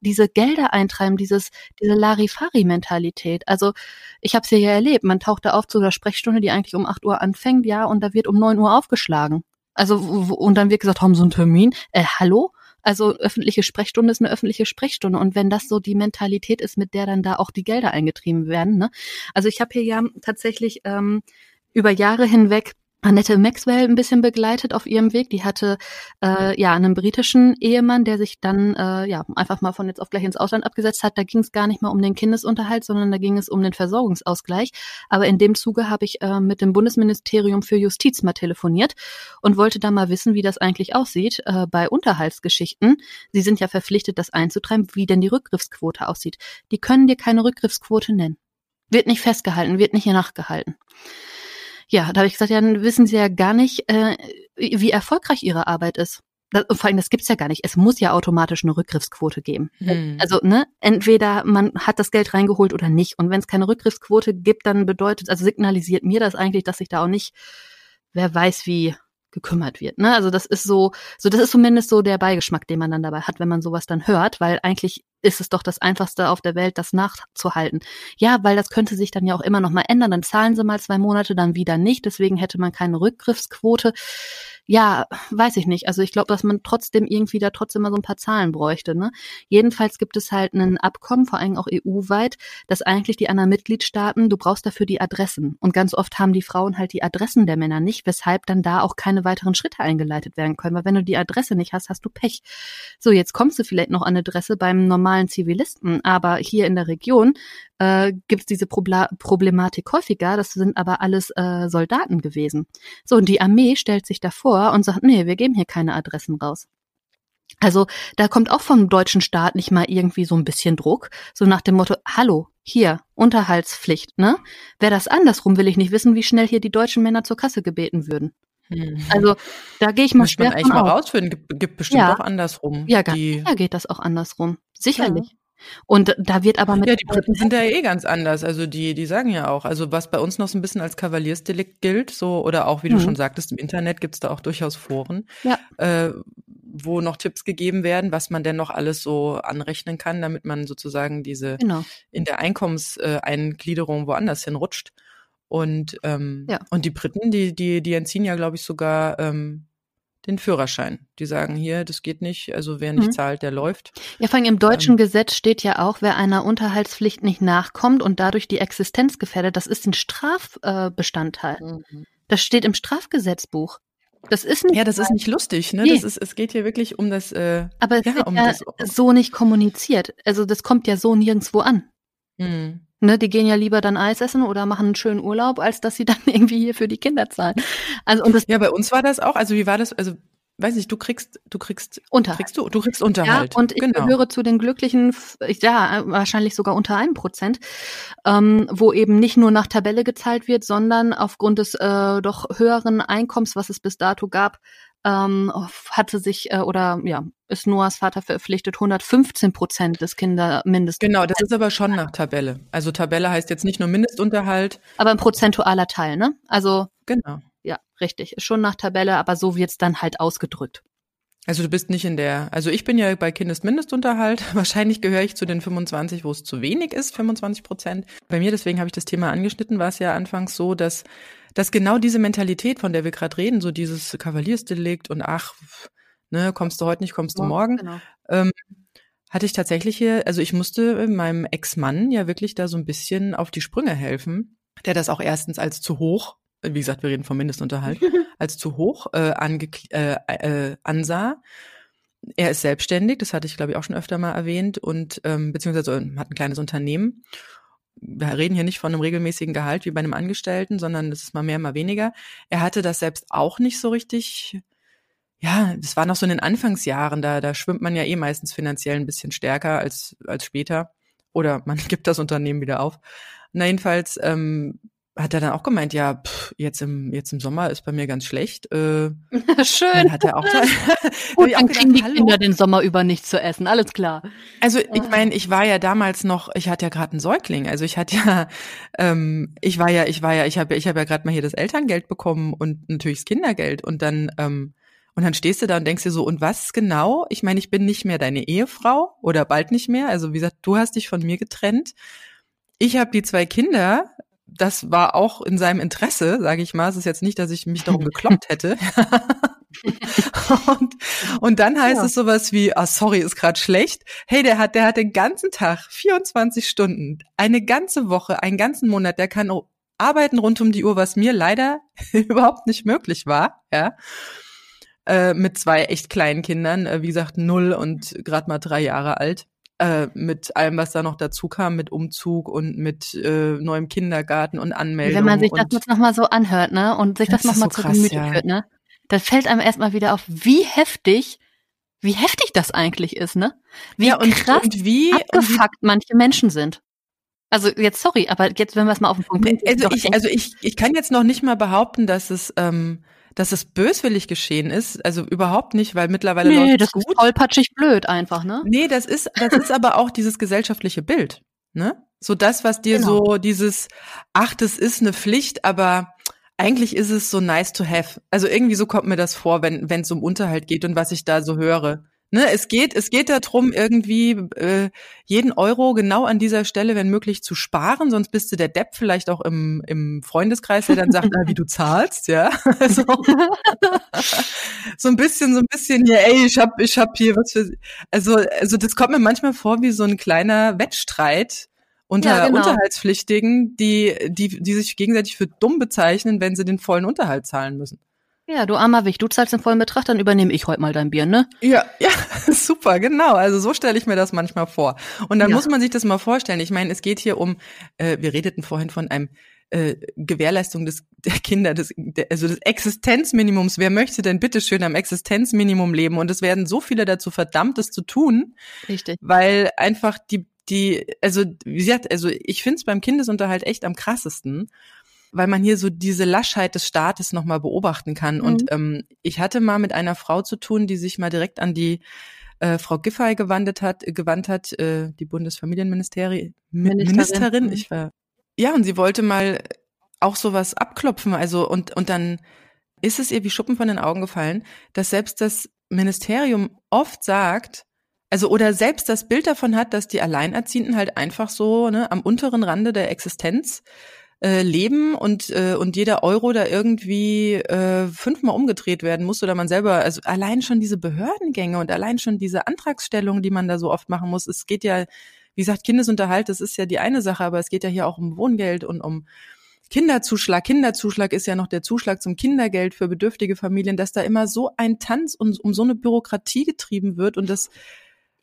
diese Gelder eintreiben, dieses, diese Larifari-Mentalität, also ich habe es ja erlebt, man taucht da auf zu einer Sprechstunde, die eigentlich um acht Uhr anfängt, ja, und da wird um neun Uhr aufgeschlagen. Also, und dann wird gesagt, haben Sie einen Termin? Äh, hallo? Also öffentliche Sprechstunde ist eine öffentliche Sprechstunde. Und wenn das so die Mentalität ist, mit der dann da auch die Gelder eingetrieben werden. Ne? Also ich habe hier ja tatsächlich ähm, über Jahre hinweg Annette Maxwell ein bisschen begleitet auf ihrem Weg. Die hatte äh, ja einen britischen Ehemann, der sich dann äh, ja einfach mal von jetzt auf gleich ins Ausland abgesetzt hat. Da ging es gar nicht mal um den Kindesunterhalt, sondern da ging es um den Versorgungsausgleich. Aber in dem Zuge habe ich äh, mit dem Bundesministerium für Justiz mal telefoniert und wollte da mal wissen, wie das eigentlich aussieht äh, bei Unterhaltsgeschichten. Sie sind ja verpflichtet, das einzutreiben, wie denn die Rückgriffsquote aussieht. Die können dir keine Rückgriffsquote nennen. Wird nicht festgehalten, wird nicht hier nachgehalten ja, da habe ich gesagt, ja, dann wissen Sie ja gar nicht, äh, wie erfolgreich Ihre Arbeit ist. Das, vor allem, das gibt's ja gar nicht. Es muss ja automatisch eine Rückgriffsquote geben. Hm. Also, ne, entweder man hat das Geld reingeholt oder nicht. Und wenn es keine Rückgriffsquote gibt, dann bedeutet, also signalisiert mir das eigentlich, dass ich da auch nicht, wer weiß wie, gekümmert wird. Ne? Also das ist so, so das ist zumindest so der Beigeschmack, den man dann dabei hat, wenn man sowas dann hört, weil eigentlich ist es doch das Einfachste auf der Welt, das nachzuhalten. Ja, weil das könnte sich dann ja auch immer noch mal ändern. Dann zahlen sie mal zwei Monate, dann wieder nicht. Deswegen hätte man keine Rückgriffsquote. Ja, weiß ich nicht. Also ich glaube, dass man trotzdem irgendwie da trotzdem mal so ein paar Zahlen bräuchte. Ne? Jedenfalls gibt es halt ein Abkommen, vor allem auch EU-weit, dass eigentlich die anderen Mitgliedstaaten, du brauchst dafür die Adressen. Und ganz oft haben die Frauen halt die Adressen der Männer nicht, weshalb dann da auch keine weiteren Schritte eingeleitet werden können. Weil wenn du die Adresse nicht hast, hast du Pech. So, jetzt kommst du vielleicht noch an Adresse beim normalen Zivilisten, aber hier in der Region äh, gibt es diese Probla Problematik häufiger. Das sind aber alles äh, Soldaten gewesen. So, und die Armee stellt sich davor und sagt, nee, wir geben hier keine Adressen raus. Also da kommt auch vom deutschen Staat nicht mal irgendwie so ein bisschen Druck, so nach dem Motto, hallo, hier, Unterhaltspflicht, ne? Wäre das andersrum, will ich nicht wissen, wie schnell hier die deutschen Männer zur Kasse gebeten würden. Hm. Also da gehe ich mal schwer man eigentlich mal rausfinden, gibt, gibt bestimmt ja. auch andersrum. Ja, ganz sicher geht das auch andersrum. Sicherlich. Ja. Und da wird aber mit. Ja, die Briten sind ja eh ganz anders. Also die, die sagen ja auch, also was bei uns noch so ein bisschen als Kavaliersdelikt gilt, so, oder auch, wie du mhm. schon sagtest, im Internet gibt's da auch durchaus Foren, ja. äh, wo noch Tipps gegeben werden, was man denn noch alles so anrechnen kann, damit man sozusagen diese genau. in der Einkommenseingliederung woanders hinrutscht. Und, ähm, ja. und die Briten, die, die, die entziehen ja, glaube ich, sogar ähm, den Führerschein. Die sagen hier, das geht nicht, also wer nicht mhm. zahlt, der läuft. Ja, vor allem im deutschen ähm, Gesetz steht ja auch, wer einer Unterhaltspflicht nicht nachkommt und dadurch die Existenz gefährdet, das ist ein Strafbestandteil. Mhm. Das steht im Strafgesetzbuch. Das ist nicht ja, das ist nicht lustig, ne? Nee. Das ist, es geht hier wirklich um das. Äh, Aber es ja, wird um ja das, so nicht kommuniziert. Also das kommt ja so nirgendwo an. Mhm. Ne, die gehen ja lieber dann Eis essen oder machen einen schönen Urlaub, als dass sie (laughs) dann irgendwie hier für die Kinder zahlen. Also und das ja, bei uns war das auch. Also wie war das? Also weiß nicht, du kriegst, du kriegst Unterhalt. Kriegst du, du kriegst Unterhalt. Ja, und ich genau. gehöre zu den Glücklichen, ja, wahrscheinlich sogar unter einem Prozent, ähm, wo eben nicht nur nach Tabelle gezahlt wird, sondern aufgrund des äh, doch höheren Einkommens, was es bis dato gab, ähm, hatte sich äh, oder ja, ist Noahs Vater verpflichtet, 115 Prozent des Kindermindest. Genau, das ist aber schon nach Tabelle. Also Tabelle heißt jetzt nicht nur Mindestunterhalt. Aber ein prozentualer Teil, ne? Also. Genau. Ja, richtig. Ist schon nach Tabelle, aber so wird's dann halt ausgedrückt. Also du bist nicht in der, also ich bin ja bei Kindesmindestunterhalt. (laughs) Wahrscheinlich gehöre ich zu den 25, wo es zu wenig ist, 25 Prozent. Bei mir, deswegen habe ich das Thema angeschnitten, war es ja anfangs so, dass dass genau diese Mentalität, von der wir gerade reden, so dieses Kavaliersdelikt und ach, ne, kommst du heute nicht, kommst du morgen, genau. ähm, hatte ich tatsächlich hier, also ich musste meinem Ex-Mann ja wirklich da so ein bisschen auf die Sprünge helfen, der das auch erstens als zu hoch, wie gesagt, wir reden vom Mindestunterhalt, (laughs) als zu hoch äh, ange, äh, äh, ansah. Er ist selbstständig, das hatte ich glaube ich auch schon öfter mal erwähnt und ähm, beziehungsweise hat ein kleines Unternehmen wir reden hier nicht von einem regelmäßigen Gehalt wie bei einem Angestellten, sondern das ist mal mehr, mal weniger. Er hatte das selbst auch nicht so richtig. Ja, das war noch so in den Anfangsjahren, da, da schwimmt man ja eh meistens finanziell ein bisschen stärker als, als später. Oder man (laughs) gibt das Unternehmen wieder auf. Na, jedenfalls, ähm, hat er dann auch gemeint, ja, pff, jetzt im jetzt im Sommer ist bei mir ganz schlecht. Äh, (laughs) Schön. Dann hat er auch (laughs) da, Gut, dann kriegen die Kinder den Sommer über nichts zu essen, alles klar. Also ich meine, ich war ja damals noch, ich hatte ja gerade einen Säugling, also ich hatte ja, ähm, ich war ja, ich war ja, ich habe, ich habe ja gerade mal hier das Elterngeld bekommen und natürlich das Kindergeld und dann ähm, und dann stehst du da und denkst dir so, und was genau? Ich meine, ich bin nicht mehr deine Ehefrau oder bald nicht mehr. Also wie gesagt, du hast dich von mir getrennt. Ich habe die zwei Kinder das war auch in seinem Interesse, sage ich mal. Es ist jetzt nicht, dass ich mich darum (laughs) gekloppt hätte. (laughs) und, und dann heißt ja. es sowas wie, ah, sorry, ist gerade schlecht. Hey, der hat, der hat den ganzen Tag, 24 Stunden, eine ganze Woche, einen ganzen Monat, der kann arbeiten rund um die Uhr, was mir leider (laughs) überhaupt nicht möglich war, ja. Äh, mit zwei echt kleinen Kindern, äh, wie gesagt, null und gerade mal drei Jahre alt äh, mit allem, was da noch dazu kam, mit Umzug und mit äh, neuem Kindergarten und Anmeldung. Wenn man sich das jetzt nochmal so anhört, ne, und sich das, das nochmal so zu Gemüte ja. führt, ne, dann fällt einem erstmal wieder auf, wie heftig, wie heftig das eigentlich ist, ne? Wie ja, und, krass und wie, abgefuckt wie, manche Menschen sind. Also jetzt sorry, aber jetzt wenn wir es mal auf den Punkt bringen. Also ich, also ich, ich kann jetzt noch nicht mal behaupten, dass es ähm, dass es böswillig geschehen ist, also überhaupt nicht, weil mittlerweile nee, läuft das gut. ist tollpatschig blöd einfach, ne? Nee, das ist das ist aber auch dieses gesellschaftliche Bild, ne? So das, was dir genau. so dieses ach, das ist eine Pflicht, aber eigentlich ist es so nice to have. Also irgendwie so kommt mir das vor, wenn wenn es um Unterhalt geht und was ich da so höre. Ne, es geht, es geht darum, irgendwie äh, jeden Euro genau an dieser Stelle, wenn möglich, zu sparen, sonst bist du der Depp vielleicht auch im, im Freundeskreis, der dann sagt, na, wie du zahlst, ja. (laughs) Also, so ein bisschen, so ein bisschen hier, ey, ich hab, ich hab hier was für. Also, also das kommt mir manchmal vor wie so ein kleiner Wettstreit unter ja, genau. Unterhaltspflichtigen, die, die, die sich gegenseitig für dumm bezeichnen, wenn sie den vollen Unterhalt zahlen müssen. Ja, du armer Wicht, du zahlst den vollen Betrag, dann übernehme ich heute mal dein Bier, ne? Ja, ja, (laughs) super, genau. Also so stelle ich mir das manchmal vor. Und dann ja. muss man sich das mal vorstellen. Ich meine, es geht hier um, äh, wir redeten vorhin von einem äh, Gewährleistung des der Kinder, des, der, also des Existenzminimums. Wer möchte denn bitte schön am Existenzminimum leben? Und es werden so viele dazu verdammt, das zu tun. Richtig. Weil einfach die die, also wie gesagt, also ich finde es beim Kindesunterhalt echt am krassesten weil man hier so diese Laschheit des Staates nochmal beobachten kann. Mhm. Und ähm, ich hatte mal mit einer Frau zu tun, die sich mal direkt an die äh, Frau Giffey gewandt hat, gewandt hat, äh, die Bundesfamilienministerin, Ministerin. Ministerin. Mhm. Ich war, ja, und sie wollte mal auch sowas abklopfen. Also und und dann ist es ihr wie Schuppen von den Augen gefallen, dass selbst das Ministerium oft sagt, also oder selbst das Bild davon hat, dass die Alleinerziehenden halt einfach so ne, am unteren Rande der Existenz äh, leben und äh, und jeder Euro da irgendwie äh, fünfmal umgedreht werden muss oder man selber also allein schon diese Behördengänge und allein schon diese Antragstellung, die man da so oft machen muss. Es geht ja, wie gesagt, Kindesunterhalt, das ist ja die eine Sache, aber es geht ja hier auch um Wohngeld und um Kinderzuschlag. Kinderzuschlag ist ja noch der Zuschlag zum Kindergeld für bedürftige Familien, dass da immer so ein Tanz und um so eine Bürokratie getrieben wird und das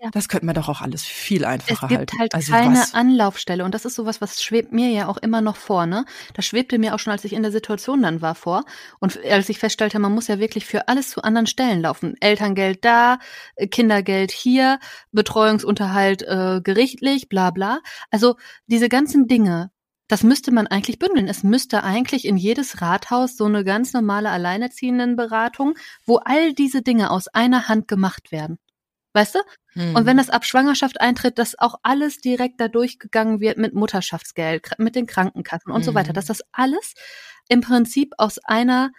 ja. Das könnte man doch auch alles viel einfacher halten. Es gibt halt also keine was? Anlaufstelle und das ist sowas, was schwebt mir ja auch immer noch vor, ne? Das schwebte mir auch schon, als ich in der Situation dann war, vor und als ich feststellte, man muss ja wirklich für alles zu anderen Stellen laufen. Elterngeld da, äh, Kindergeld hier, Betreuungsunterhalt äh, gerichtlich, bla bla. Also diese ganzen Dinge, das müsste man eigentlich bündeln. Es müsste eigentlich in jedes Rathaus so eine ganz normale Alleinerziehendenberatung, wo all diese Dinge aus einer Hand gemacht werden. Weißt du? Mhm. Und wenn hm. das ab Schwangerschaft eintritt, dass auch alles direkt da durchgegangen wird mit Mutterschaftsgeld, mit den Krankenkassen und mhm. so weiter, dass hm. das alles im Prinzip aus einer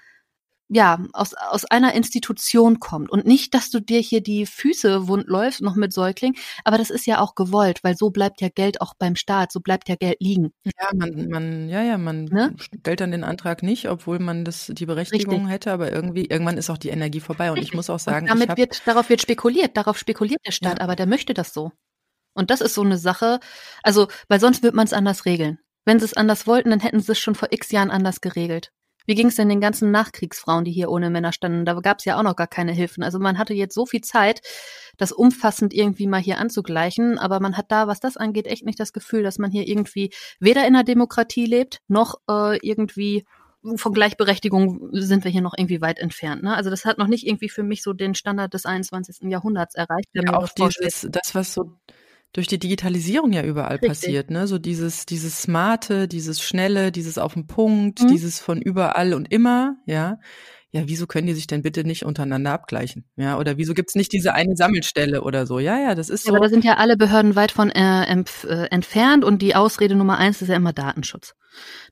ja, aus, aus einer Institution kommt und nicht, dass du dir hier die Füße wund läufst, noch mit Säugling, aber das ist ja auch gewollt, weil so bleibt ja Geld auch beim Staat, so bleibt ja Geld liegen. Ja, man, man, ja, ja, man ne? stellt dann den Antrag nicht, obwohl man das, die Berechtigung Richtig. hätte, aber irgendwie, irgendwann ist auch die Energie vorbei und ich muss auch sagen, und damit hab, wird, darauf wird spekuliert, darauf spekuliert der Staat, ja. aber der möchte das so. Und das ist so eine Sache, also, weil sonst wird man es anders regeln. Wenn sie es anders wollten, dann hätten sie es schon vor x Jahren anders geregelt. Wie ging es denn den ganzen Nachkriegsfrauen, die hier ohne Männer standen? Da gab es ja auch noch gar keine Hilfen. Also man hatte jetzt so viel Zeit, das umfassend irgendwie mal hier anzugleichen, aber man hat da, was das angeht, echt nicht das Gefühl, dass man hier irgendwie weder in einer Demokratie lebt, noch äh, irgendwie von Gleichberechtigung sind wir hier noch irgendwie weit entfernt. Ne? Also das hat noch nicht irgendwie für mich so den Standard des 21. Jahrhunderts erreicht. Ja, auch dieses, das, was so durch die Digitalisierung ja überall Richtig. passiert, ne? So dieses, dieses Smarte, dieses Schnelle, dieses auf den Punkt, Mhm. dieses von überall und immer, ja. Ja, wieso können die sich denn bitte nicht untereinander abgleichen? Ja, oder wieso gibt's nicht diese eine Sammelstelle oder so? Ja, ja, das ist Ja, so. aber da sind ja alle Behörden weit von äh, äh, entfernt und die Ausrede Nummer eins ist ja immer Datenschutz.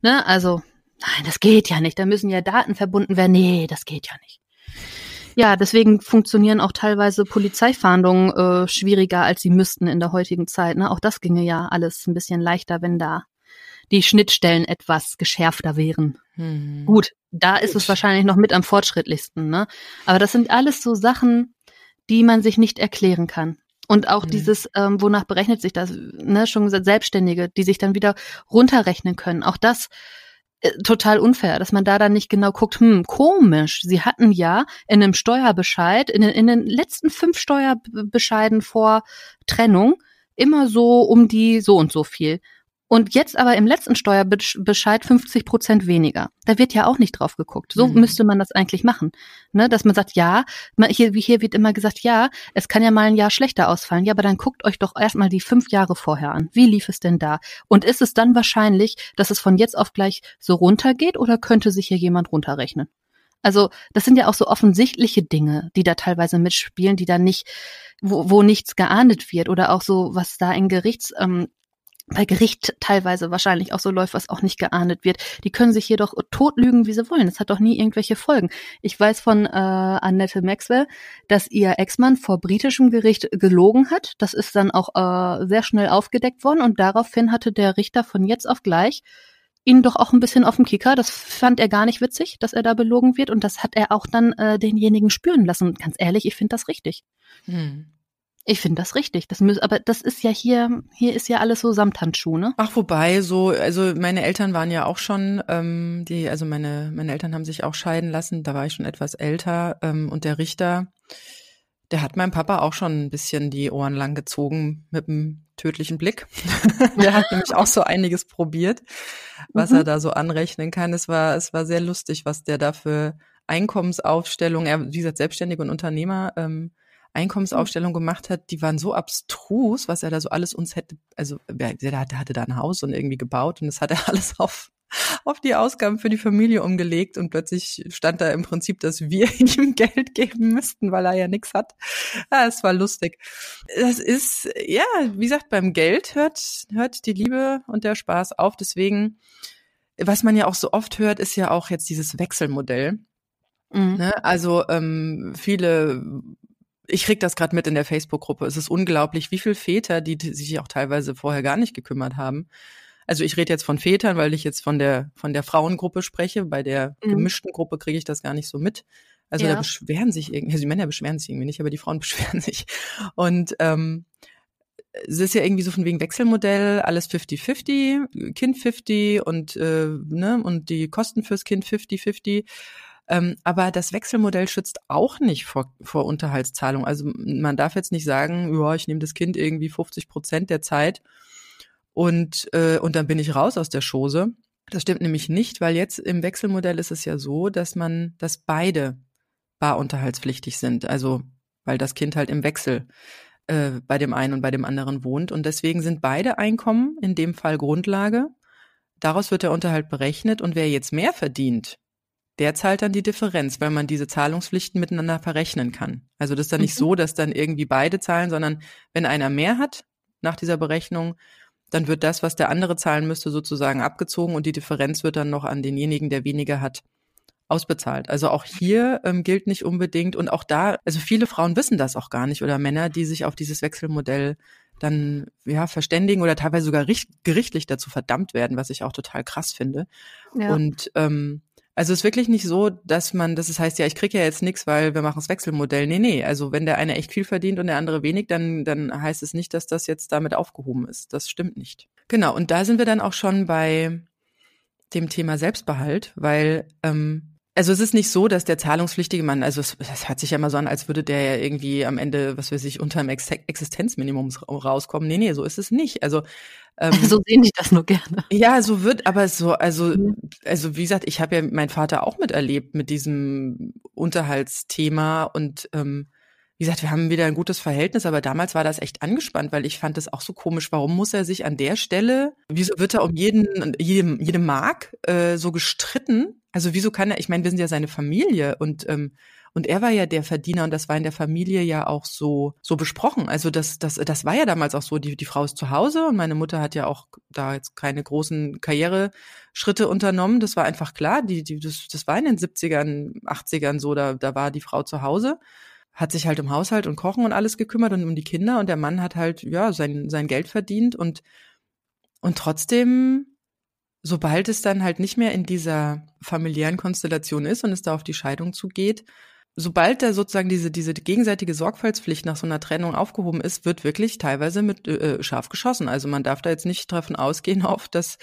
Ne? Also, nein, das geht ja nicht. Da müssen ja Daten verbunden werden. Nee, das geht ja nicht. Ja, deswegen funktionieren auch teilweise Polizeifahndungen äh, schwieriger, als sie müssten in der heutigen Zeit. Ne? Auch das ginge ja alles ein bisschen leichter, wenn da die Schnittstellen etwas geschärfter wären. Hm. Gut, da ist Gut. es wahrscheinlich noch mit am fortschrittlichsten, ne? Aber das sind alles so Sachen, die man sich nicht erklären kann. Und auch Mhm. dieses, ähm, wonach berechnet sich das, ne, schon gesagt, Selbstständige, die sich dann wieder runterrechnen können. Auch das total unfair, dass man da dann nicht genau guckt, hm, komisch, sie hatten ja in einem Steuerbescheid, in den, in den letzten fünf Steuerbescheiden vor Trennung immer so um die so und so viel. Und jetzt aber im letzten Steuerbescheid 50 Prozent weniger. Da wird ja auch nicht drauf geguckt. So Mhm. müsste man das eigentlich machen. Ne? Dass man sagt, ja, hier, wie hier wird immer gesagt, ja, es kann ja mal ein Jahr schlechter ausfallen. Ja, aber dann guckt euch doch erstmal die fünf Jahre vorher an. Wie lief es denn da? Und ist es dann wahrscheinlich, dass es von jetzt auf gleich so runtergeht oder könnte sich hier jemand runterrechnen? Also, das sind ja auch so offensichtliche Dinge, die da teilweise mitspielen, die da nicht, wo, wo nichts geahndet wird oder auch so, was da in Gerichts, ähm, bei Gericht teilweise wahrscheinlich auch so läuft, was auch nicht geahndet wird. Die können sich jedoch totlügen, wie sie wollen. Das hat doch nie irgendwelche Folgen. Ich weiß von äh, Annette Maxwell, dass ihr Ex-Mann vor britischem Gericht gelogen hat. Das ist dann auch äh, sehr schnell aufgedeckt worden und daraufhin hatte der Richter von jetzt auf gleich ihn doch auch ein bisschen auf dem Kicker. Das fand er gar nicht witzig, dass er da belogen wird und das hat er auch dann äh, denjenigen spüren lassen. Ganz ehrlich, ich finde das richtig. Hm. Ich finde das richtig. Das muss, aber das ist ja hier, hier ist ja alles so Samthandschuh, ne? Ach, wobei, so, also meine Eltern waren ja auch schon, ähm, die, also meine, meine Eltern haben sich auch scheiden lassen, da war ich schon etwas älter, ähm, und der Richter, der hat meinem Papa auch schon ein bisschen die Ohren lang gezogen mit einem tödlichen Blick. (laughs) der hat (laughs) nämlich auch so einiges probiert, was Mhm. er da so anrechnen kann. Es war, es war sehr lustig, was der da für Einkommensaufstellung, er, wie gesagt, selbstständig und Unternehmer, ähm, Einkommensaufstellung gemacht hat, die waren so abstrus, was er da so alles uns hätte, also der, der hatte da ein Haus und irgendwie gebaut und das hat er (laughs) alles auf auf die Ausgaben für die Familie umgelegt und plötzlich stand da im Prinzip, dass wir (laughs) ihm Geld geben müssten, weil er ja nichts hat. Ja, es war lustig. Das ist, ja, wie gesagt, beim Geld hört, hört die Liebe und der Spaß auf. Deswegen, was man ja auch so oft hört, ist ja auch jetzt dieses Wechselmodell. Mhm. Ne? Also ähm, viele, ich krieg das gerade mit in der Facebook-Gruppe. Es ist unglaublich, wie viele Väter, die, die sich auch teilweise vorher gar nicht gekümmert haben. Also ich rede jetzt von Vätern, weil ich jetzt von der von der Frauengruppe spreche. Bei der Mhm. gemischten Gruppe kriege ich das gar nicht so mit. Also Ja. da beschweren sich irgendwie, also die Männer beschweren sich irgendwie nicht, aber die Frauen (laughs) beschweren sich. Und ähm, es ist ja irgendwie so von wegen Wechselmodell, alles 50-50, Kind 50 und, äh, ne, und die Kosten fürs Kind 50-50. Ähm, aber das Wechselmodell schützt auch nicht vor, vor Unterhaltszahlung. Also man darf jetzt nicht sagen, ja, ich nehme das Kind irgendwie 50 Prozent der Zeit und, äh, und dann bin ich raus aus der Chose. Das stimmt nämlich nicht, weil jetzt im Wechselmodell ist es ja so, dass man, dass beide barunterhaltspflichtig sind. Also weil das Kind halt im Wechsel äh, bei dem einen und bei dem anderen wohnt. Und deswegen sind beide Einkommen in dem Fall Grundlage. Daraus wird der Unterhalt berechnet und wer jetzt mehr verdient, der zahlt dann die Differenz, weil man diese Zahlungspflichten miteinander verrechnen kann. Also das ist dann nicht Mhm. so, dass dann irgendwie beide zahlen, sondern wenn einer mehr hat nach dieser Berechnung, dann wird das, was der andere zahlen müsste, sozusagen abgezogen und die Differenz wird dann noch an denjenigen, der weniger hat, ausbezahlt. Also auch hier ähm, gilt nicht unbedingt und auch da, also viele Frauen wissen das auch gar nicht oder Männer, die sich auf dieses Wechselmodell dann ja verständigen oder teilweise sogar richt, gerichtlich dazu verdammt werden, was ich auch total krass finde. Ja. Und ähm, also es ist wirklich nicht so, dass man, dass es heißt, ja, ich kriege ja jetzt nichts, weil wir machen das Wechselmodell. Nee, nee. Also wenn der eine echt viel verdient und der andere wenig, dann, dann heißt es nicht, dass das jetzt damit aufgehoben ist. Das stimmt nicht. Genau, und da sind wir dann auch schon bei dem Thema Selbstbehalt, weil ähm, also es ist nicht so, dass der zahlungspflichtige Mann, also es, das hört sich ja immer so an, als würde der ja irgendwie am Ende, was weiß ich, unter dem Ex Existenzminimum rauskommen. Nee, nee, so ist es nicht. Also ähm, (laughs) so sehen die das nur gerne. ja, so wird, aber so, also, Mhm. also wie gesagt, ich habe ja meinen Vater auch miterlebt mit diesem Unterhaltsthema und ähm, wie gesagt, wir haben wieder ein gutes Verhältnis, aber damals war das echt angespannt, weil ich fand das auch so komisch. Warum muss er sich an der Stelle, wieso wird er um jeden, jedem, jedem Mark äh, so gestritten? Also wieso kann er, ich meine, wir sind ja seine Familie und ähm, und er war ja der Verdiener und das war in der Familie ja auch so, so besprochen. Also das, das, das war ja damals auch so. Die, die Frau ist zu Hause und meine Mutter hat ja auch da jetzt keine großen Karriereschritte unternommen. Das war einfach klar. Die, die, das, das war in den 70ern, 80ern so, da, da war die Frau zu Hause hat sich halt um Haushalt und Kochen und alles gekümmert und um die Kinder und der Mann hat halt ja sein sein Geld verdient und und trotzdem sobald es dann halt nicht mehr in dieser familiären Konstellation ist und es da auf die Scheidung zugeht, sobald da sozusagen diese, diese gegenseitige Sorgfaltspflicht nach so einer Trennung aufgehoben ist, wird wirklich teilweise mit äh, äh scharf geschossen. Also man darf da jetzt nicht davon ausgehen, (laughs) auf, dass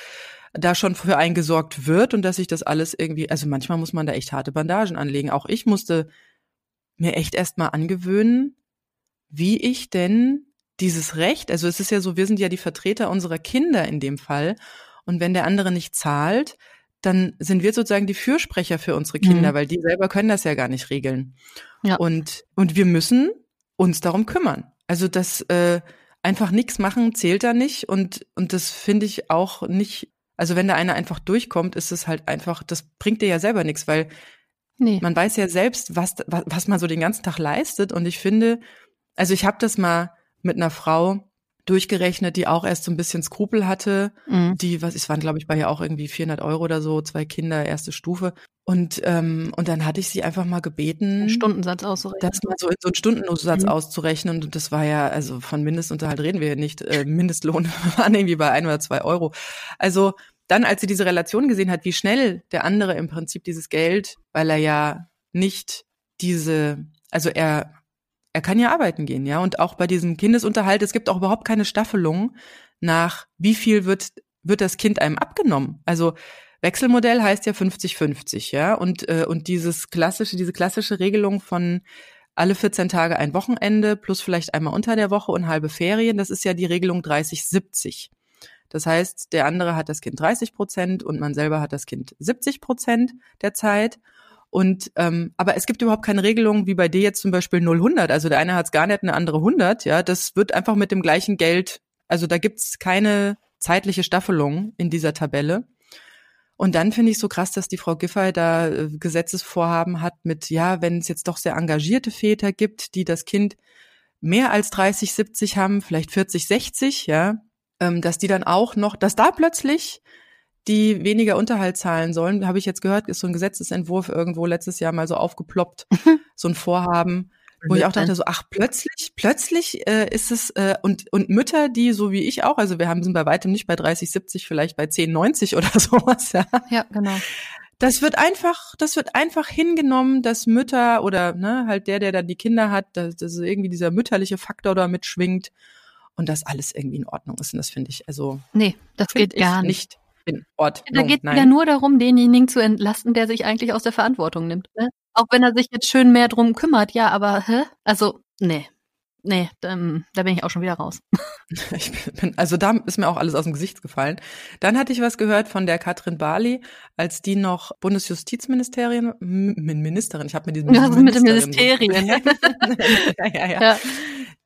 da schon für einen gesorgt wird und dass sich das alles irgendwie, also manchmal muss man da echt harte Bandagen anlegen. Auch ich musste mir echt erstmal angewöhnen, wie ich denn dieses Recht, also es ist ja so, wir sind ja die Vertreter unserer Kinder in dem Fall. Und wenn der andere nicht zahlt, dann sind wir sozusagen die Fürsprecher für unsere Kinder, mhm. weil die selber können das ja gar nicht regeln. Ja. Und, und wir müssen uns darum kümmern. Also das äh, einfach nichts machen zählt da nicht und, und das finde ich auch nicht, also wenn da einer einfach durchkommt, ist es halt einfach, das bringt dir ja selber nichts, weil nee. man weiß ja selbst, was, was, was man so den ganzen Tag leistet und ich finde, also ich habe das mal mit einer Frau, durchgerechnet, die auch erst so ein bisschen Skrupel hatte. Mhm. Die, was, es waren, glaube ich, bei ihr auch irgendwie 400 Euro oder so, zwei Kinder, erste Stufe. Und, ähm, und dann hatte ich sie einfach mal gebeten, einen Stundensatz auszurechnen. Das mal so in so einen Stundensatz mhm. auszurechnen. Und das war ja, also von Mindestunterhalt reden wir ja nicht. Äh, Mindestlohn (laughs) waren irgendwie bei ein oder zwei Euro. Also dann, als sie diese Relation gesehen hat, wie schnell der andere im Prinzip dieses Geld, weil er ja nicht diese, also er er kann ja arbeiten gehen, ja. Und auch bei diesem Kindesunterhalt, es gibt auch überhaupt keine Staffelung nach, wie viel wird, wird das Kind einem abgenommen. Also Wechselmodell heißt ja 50-50, ja. Und, äh, und dieses klassische, diese klassische Regelung von alle 14 Tage ein Wochenende plus vielleicht einmal unter der Woche und halbe Ferien, das ist ja die Regelung 30-70. Das heißt, der andere hat das Kind 30 Prozent und man selber hat das Kind 70 Prozent der Zeit. Und ähm, aber es gibt überhaupt keine Regelung wie bei dir jetzt zum Beispiel 0-100. Also der eine hat es gar nicht, eine andere 100. Ja, das wird einfach mit dem gleichen Geld. Also da gibt's keine zeitliche Staffelung in dieser Tabelle. Und dann finde ich so krass, dass die Frau Giffey da äh, Gesetzesvorhaben hat mit, ja, wenn es jetzt doch sehr engagierte Väter gibt, die das Kind mehr als 30, 70 haben, vielleicht 40, 60, ja, ähm, dass die dann auch noch, dass da plötzlich die weniger Unterhalt zahlen sollen. Habe ich jetzt gehört, ist so ein Gesetzesentwurf irgendwo letztes Jahr mal so aufgeploppt, (laughs) so ein Vorhaben, wo ich auch dachte so, ach plötzlich, plötzlich äh, ist es äh, und und Mütter, die so wie ich auch, also wir haben sind bei weitem nicht bei 30, 70, vielleicht bei 10, 90 oder (laughs) sowas. Ja, ja genau. Das wird einfach, das wird einfach hingenommen, dass Mütter oder ne, halt der, der dann die Kinder hat, dass, dass irgendwie dieser mütterliche Faktor da mitschwingt und dass alles irgendwie in Ordnung ist. Und das finde ich, also. Nee, das geht gar nicht in Ordnung. Da geht es ja nur darum, denjenigen zu entlasten, der sich eigentlich aus der Verantwortung nimmt. Ne? Auch wenn er sich jetzt schön mehr drum kümmert, ja, aber hä? Also, nee. Nee, da, da bin ich auch schon wieder raus. (laughs) (laughs) Ich bin, also da ist mir auch alles aus dem Gesicht gefallen. Dann hatte ich was gehört von der Katrin Barley, als die noch Bundesjustizministerin, Ministerin, ich habe mit diesem ja, mit dem Ministerien. (laughs) ja, ja, ja. ja.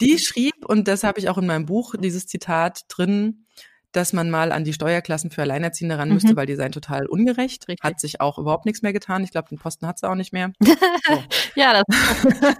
Die schrieb, und das habe ich auch in meinem Buch, dieses Zitat drin, dass man mal an die Steuerklassen für Alleinerziehende ran müsste, mhm. weil die seien total ungerecht. Richtig. Hat sich auch überhaupt nichts mehr getan. Ich glaube, den Posten hat sie auch nicht mehr. So. (laughs) ja, das,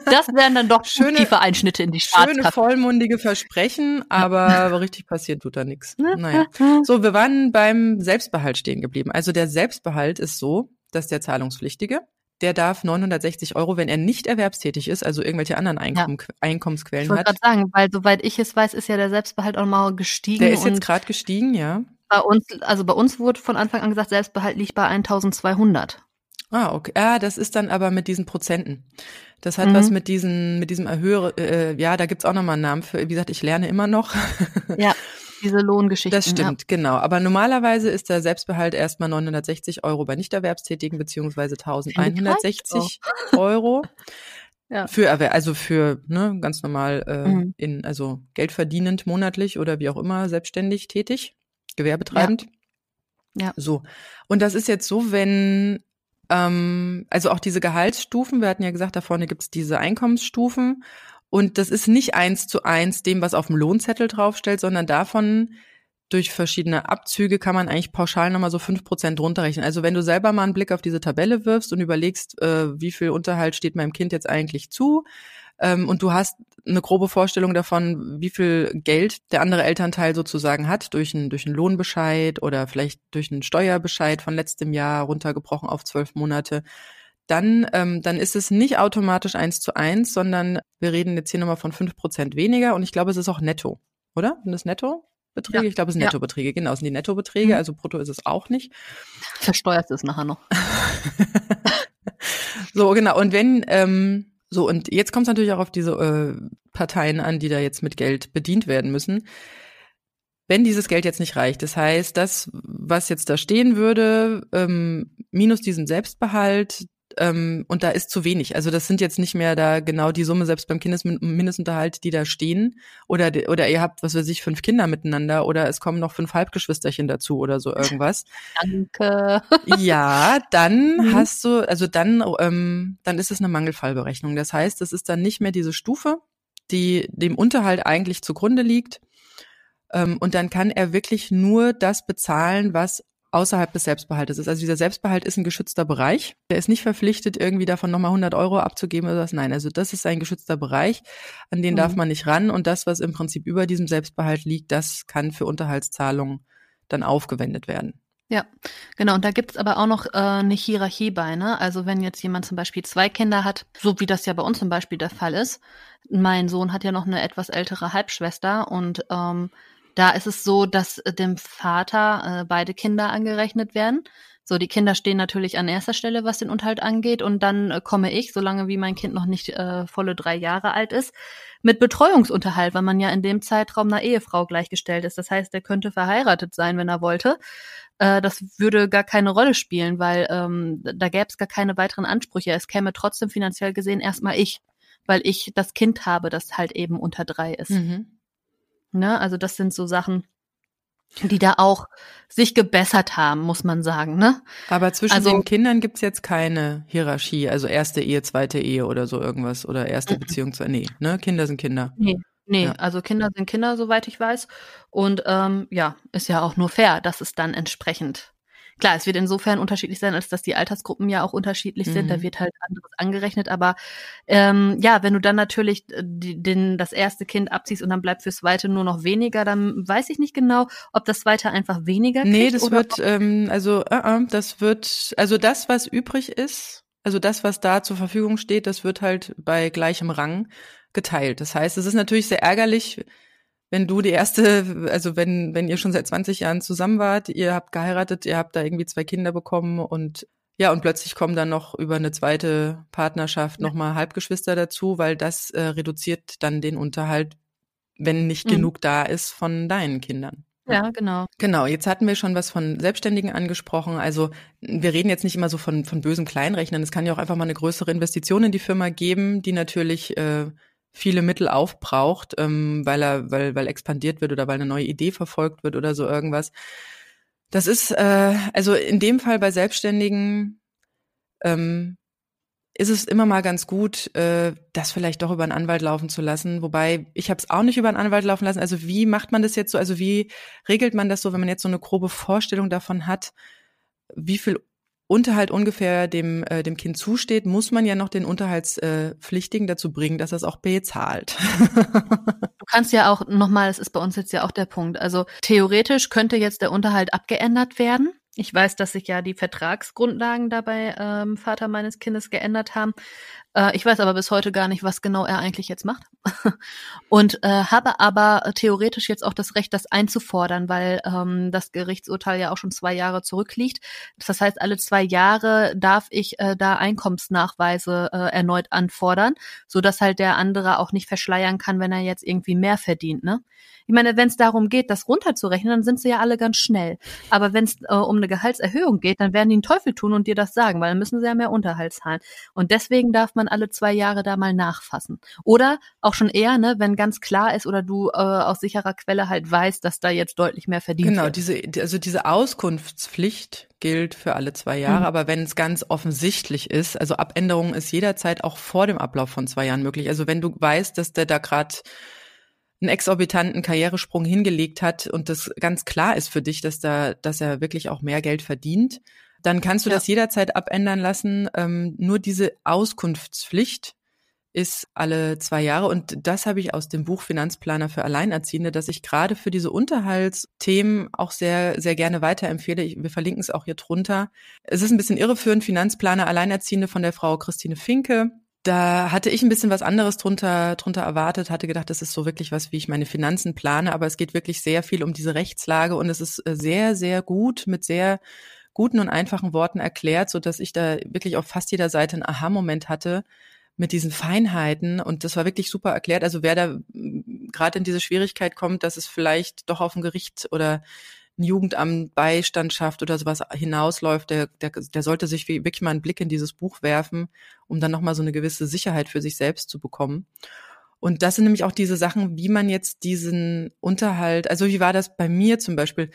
das wären dann doch schöne tiefe Einschnitte in die. Schöne vollmundige Versprechen, aber (laughs) richtig passiert tut da nichts. Naja. So, wir waren beim Selbstbehalt stehen geblieben. Also der Selbstbehalt ist so, dass der Zahlungspflichtige der darf 960 Euro, wenn er nicht erwerbstätig ist, also irgendwelche anderen Einkommen, ja. Einkommensquellen ich hat. Ich wollte gerade sagen, weil soweit ich es weiß, ist ja der Selbstbehalt auch mal gestiegen. Der ist jetzt gerade gestiegen, ja. Bei uns, also bei uns wurde von Anfang an gesagt, Selbstbehalt liegt bei 1200. Ah, okay. Ah, das ist dann aber mit diesen Prozenten. Das hat mhm. was mit diesen, mit diesem Erhöhe, äh, ja, da gibt's auch nochmal einen Namen für. Wie gesagt, ich lerne immer noch. Ja. (laughs) diese Lohngeschichten. Das stimmt, ja. genau. Aber normalerweise ist der Selbstbehalt erstmal 960 Euro bei Nichterwerbstätigen beziehungsweise 1160 Euro. (laughs) Ja. Für also für ne, ganz normal äh, mhm. in also Geld verdienend monatlich oder wie auch immer selbstständig tätig, gewerbetreibend. Ja. ja. So. Und das ist jetzt so, wenn ähm, also auch diese Gehaltsstufen, wir hatten ja gesagt, da vorne gibt's diese Einkommensstufen Und das ist nicht eins zu eins dem, was auf dem Lohnzettel draufstellt, sondern davon durch verschiedene Abzüge kann man eigentlich pauschal nochmal so fünf Prozent runterrechnen. Also wenn du selber mal einen Blick auf diese Tabelle wirfst und überlegst, äh, wie viel Unterhalt steht meinem Kind jetzt eigentlich zu, ähm, und du hast eine grobe Vorstellung davon, wie viel Geld der andere Elternteil sozusagen hat, durch einen, durch einen Lohnbescheid oder vielleicht durch einen Steuerbescheid von letztem Jahr runtergebrochen auf zwölf Monate, dann, ähm, dann ist es nicht automatisch eins zu eins, sondern wir reden jetzt hier nochmal von fünf Prozent weniger und ich glaube, es ist auch netto, oder? Sind das netto? Beträge? Ja. Ich glaube, es sind Nettobeträge. Genau, es sind die Nettobeträge, mhm. also brutto ist es auch nicht. Versteuert es nachher noch. (laughs) so, genau. Und wenn, ähm, so, und jetzt kommt es natürlich auch auf diese äh, Parteien an, die da jetzt mit Geld bedient werden müssen. Wenn dieses Geld jetzt nicht reicht, das heißt, das, was jetzt da stehen würde, ähm, minus diesen Selbstbehalt, ähm, und da ist zu wenig. Also das sind jetzt nicht mehr da genau die Summe, selbst beim Kindesmindestunterhalt, die da stehen. Oder, oder ihr habt, was weiß ich, fünf Kinder miteinander oder es kommen noch fünf Halbgeschwisterchen dazu oder so irgendwas. (laughs) Danke. (laughs) Ja, dann mhm. hast du, also dann, ähm, dann ist es eine Mangelfallberechnung. Das heißt, es ist dann nicht mehr diese Stufe, die dem Unterhalt eigentlich zugrunde liegt. Ähm, und dann kann er wirklich nur das bezahlen, was außerhalb des Selbstbehaltes ist. Also dieser Selbstbehalt ist ein geschützter Bereich. Der ist nicht verpflichtet, irgendwie davon nochmal 100 Euro abzugeben oder was. Nein, also das ist ein geschützter Bereich, an den mhm. darf man nicht ran. Und das, was im Prinzip über diesem Selbstbehalt liegt, das kann für Unterhaltszahlungen dann aufgewendet werden. Ja, genau. Und da gibt's aber auch noch äh, eine Hierarchie bei. Ne? Also wenn jetzt jemand zum Beispiel zwei Kinder hat, so wie das ja bei uns zum Beispiel der Fall ist. Mein Sohn hat ja noch eine etwas ältere Halbschwester und ähm, da ist es so, dass äh, dem Vater äh, beide Kinder angerechnet werden. So, die Kinder stehen natürlich an erster Stelle, was den Unterhalt angeht. Und dann äh, komme ich, solange wie mein Kind noch nicht äh, volle drei Jahre alt ist, mit Betreuungsunterhalt, weil man ja in dem Zeitraum einer Ehefrau gleichgestellt ist. Das heißt, er könnte verheiratet sein, wenn er wollte. Äh, das würde gar keine Rolle spielen, weil ähm, da gäbe es gar keine weiteren Ansprüche. Es käme trotzdem finanziell gesehen erstmal ich, weil ich das Kind habe, das halt eben unter drei ist. Mhm. Ne? Also das sind so Sachen, die da auch sich gebessert haben, muss man sagen. Ne? Aber zwischen also, den Kindern gibt's jetzt keine Hierarchie, also erste Ehe, zweite Ehe oder so irgendwas oder erste Beziehung zu. Nee, ne? Kinder sind Kinder. Nee. Nee, ja. also Kinder sind Kinder, soweit ich weiß. Und ähm, ja, ist ja auch nur fair, dass es dann entsprechend Klar, es wird insofern unterschiedlich sein, als dass die Altersgruppen ja auch unterschiedlich sind. Mhm. Da wird halt anderes angerechnet. Aber ähm, ja, wenn du dann natürlich äh, die, den, das erste Kind abziehst und dann bleibt fürs zweite nur noch weniger, dann weiß ich nicht genau, ob das zweite einfach weniger kriegt. Nee, das wird, ähm, also uh -uh, das wird, also das, was übrig ist, also das, was da zur Verfügung steht, das wird halt bei gleichem Rang geteilt. Das heißt, es ist natürlich sehr ärgerlich, wenn du die erste, also wenn, wenn ihr schon seit 20 Jahren zusammen wart, ihr habt geheiratet, ihr habt da irgendwie zwei Kinder bekommen und ja, und plötzlich kommen dann noch über eine zweite Partnerschaft ja. nochmal Halbgeschwister dazu, weil das äh, reduziert dann den Unterhalt, wenn nicht mhm. genug da ist von deinen Kindern. Ja, genau. Genau, jetzt hatten wir schon was von Selbstständigen angesprochen. Also wir reden jetzt nicht immer so von, von bösen Kleinrechnern. Es kann ja auch einfach mal eine größere Investition in die Firma geben, die natürlich äh, viele Mittel aufbraucht, ähm, weil er, weil, weil expandiert wird oder weil eine neue Idee verfolgt wird oder so irgendwas. Das ist, äh, also in dem Fall bei Selbstständigen ähm, ist es immer mal ganz gut, äh, das vielleicht doch über einen Anwalt laufen zu lassen. Wobei ich habe es auch nicht über einen Anwalt laufen lassen. Also wie macht man das jetzt so? Also wie regelt man das so, wenn man jetzt so eine grobe Vorstellung davon hat, wie viel Unterhalt ungefähr dem, äh, dem Kind zusteht, muss man ja noch den Unterhaltspflichtigen dazu bringen, dass er es auch bezahlt. (laughs) du kannst ja auch nochmal, das ist bei uns jetzt ja auch der Punkt, also theoretisch könnte jetzt der Unterhalt abgeändert werden. Ich weiß, dass sich ja die Vertragsgrundlagen dabei ähm, Vater meines Kindes geändert haben. Äh, ich weiß aber bis heute gar nicht, was genau er eigentlich jetzt macht. (laughs) und äh, habe aber theoretisch jetzt auch das Recht, das einzufordern, weil ähm, das Gerichtsurteil ja auch schon zwei Jahre zurückliegt. Das heißt, alle zwei Jahre darf ich äh, da Einkommensnachweise äh, erneut anfordern, so dass halt der andere auch nicht verschleiern kann, wenn er jetzt irgendwie mehr verdient. Ne? Ich meine, wenn es darum geht, das runterzurechnen, dann sind sie ja alle ganz schnell. Aber wenn es äh, um eine Gehaltserhöhung geht, dann werden die einen Teufel tun und dir das sagen, weil dann müssen sie ja mehr Unterhalt zahlen. Und deswegen darf man man alle zwei Jahre da mal nachfassen. Oder auch schon eher, ne, wenn ganz klar ist oder du äh, aus sicherer Quelle halt weißt, dass da jetzt deutlich mehr verdient genau, wird. Genau, diese, also diese Auskunftspflicht gilt für alle zwei Jahre, mhm. aber wenn es ganz offensichtlich ist, also Abänderung ist jederzeit auch vor dem Ablauf von zwei Jahren möglich. Also wenn du weißt, dass der da gerade einen exorbitanten Karrieresprung hingelegt hat und das ganz klar ist für dich, dass da, dass er wirklich auch mehr Geld verdient, dann kannst du ja. das jederzeit abändern lassen. Ähm, nur diese Auskunftspflicht ist alle zwei Jahre und das habe ich aus dem Buch Finanzplaner für Alleinerziehende, dass ich gerade für diese Unterhaltsthemen auch sehr, sehr gerne weiterempfehle. Ich, wir verlinken es auch hier drunter. Es ist ein bisschen irreführend, Finanzplaner Alleinerziehende von der Frau Christine Finke da hatte ich ein bisschen was anderes drunter, drunter erwartet, hatte gedacht, das ist so wirklich was, wie ich meine Finanzen plane, aber es geht wirklich sehr viel um diese Rechtslage und es ist äh, sehr, sehr gut mit sehr guten und einfachen Worten erklärt, so dass ich da wirklich auf fast jeder Seite einen Aha-Moment hatte mit diesen Feinheiten und das war wirklich super erklärt. Also wer da gerade in diese Schwierigkeit kommt, dass es vielleicht doch auf ein Gericht oder ein Jugendamt Beistand schafft oder sowas hinausläuft, der, der, der sollte sich wirklich mal einen Blick in dieses Buch werfen, um dann nochmal so eine gewisse Sicherheit für sich selbst zu bekommen. Und das sind nämlich auch diese Sachen, wie man jetzt diesen Unterhalt, also wie war das bei mir zum Beispiel?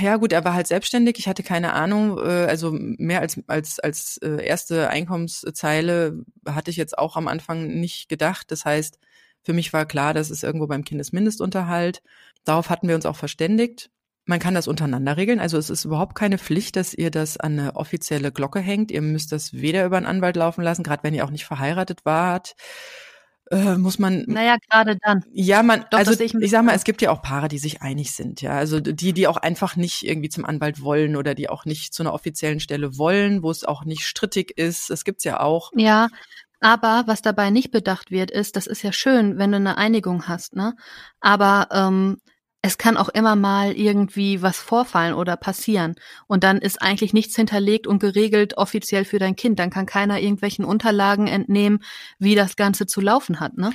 Ja gut, er war halt selbstständig. Ich hatte keine Ahnung, äh, also mehr als als als äh, erste Einkommenszeile hatte ich jetzt auch am Anfang nicht gedacht. Das heißt, für mich war klar, das ist irgendwo beim Kindesmindestunterhalt. Darauf hatten wir uns auch verständigt. Man kann das untereinander regeln. Also es ist überhaupt keine Pflicht, dass ihr das an eine offizielle Glocke hängt. Ihr müsst das weder über einen Anwalt laufen lassen, gerade wenn ihr auch nicht verheiratet wart. Äh, muss man. Naja, gerade dann. Ja, man, Doch, also ich, ich sag mal, es gibt ja auch Paare, die sich einig sind, ja. Also die, die auch einfach nicht irgendwie zum Anwalt wollen oder die auch nicht zu einer offiziellen Stelle wollen, wo es auch nicht strittig ist. Das gibt's ja auch. Ja, aber was dabei nicht bedacht wird, ist, das ist ja schön, wenn du eine Einigung hast, ne? Aber ähm, es kann auch immer mal irgendwie was vorfallen oder passieren. Und dann ist eigentlich nichts hinterlegt und geregelt offiziell für dein Kind. Dann kann keiner irgendwelchen Unterlagen entnehmen, wie das Ganze zu laufen hat, ne?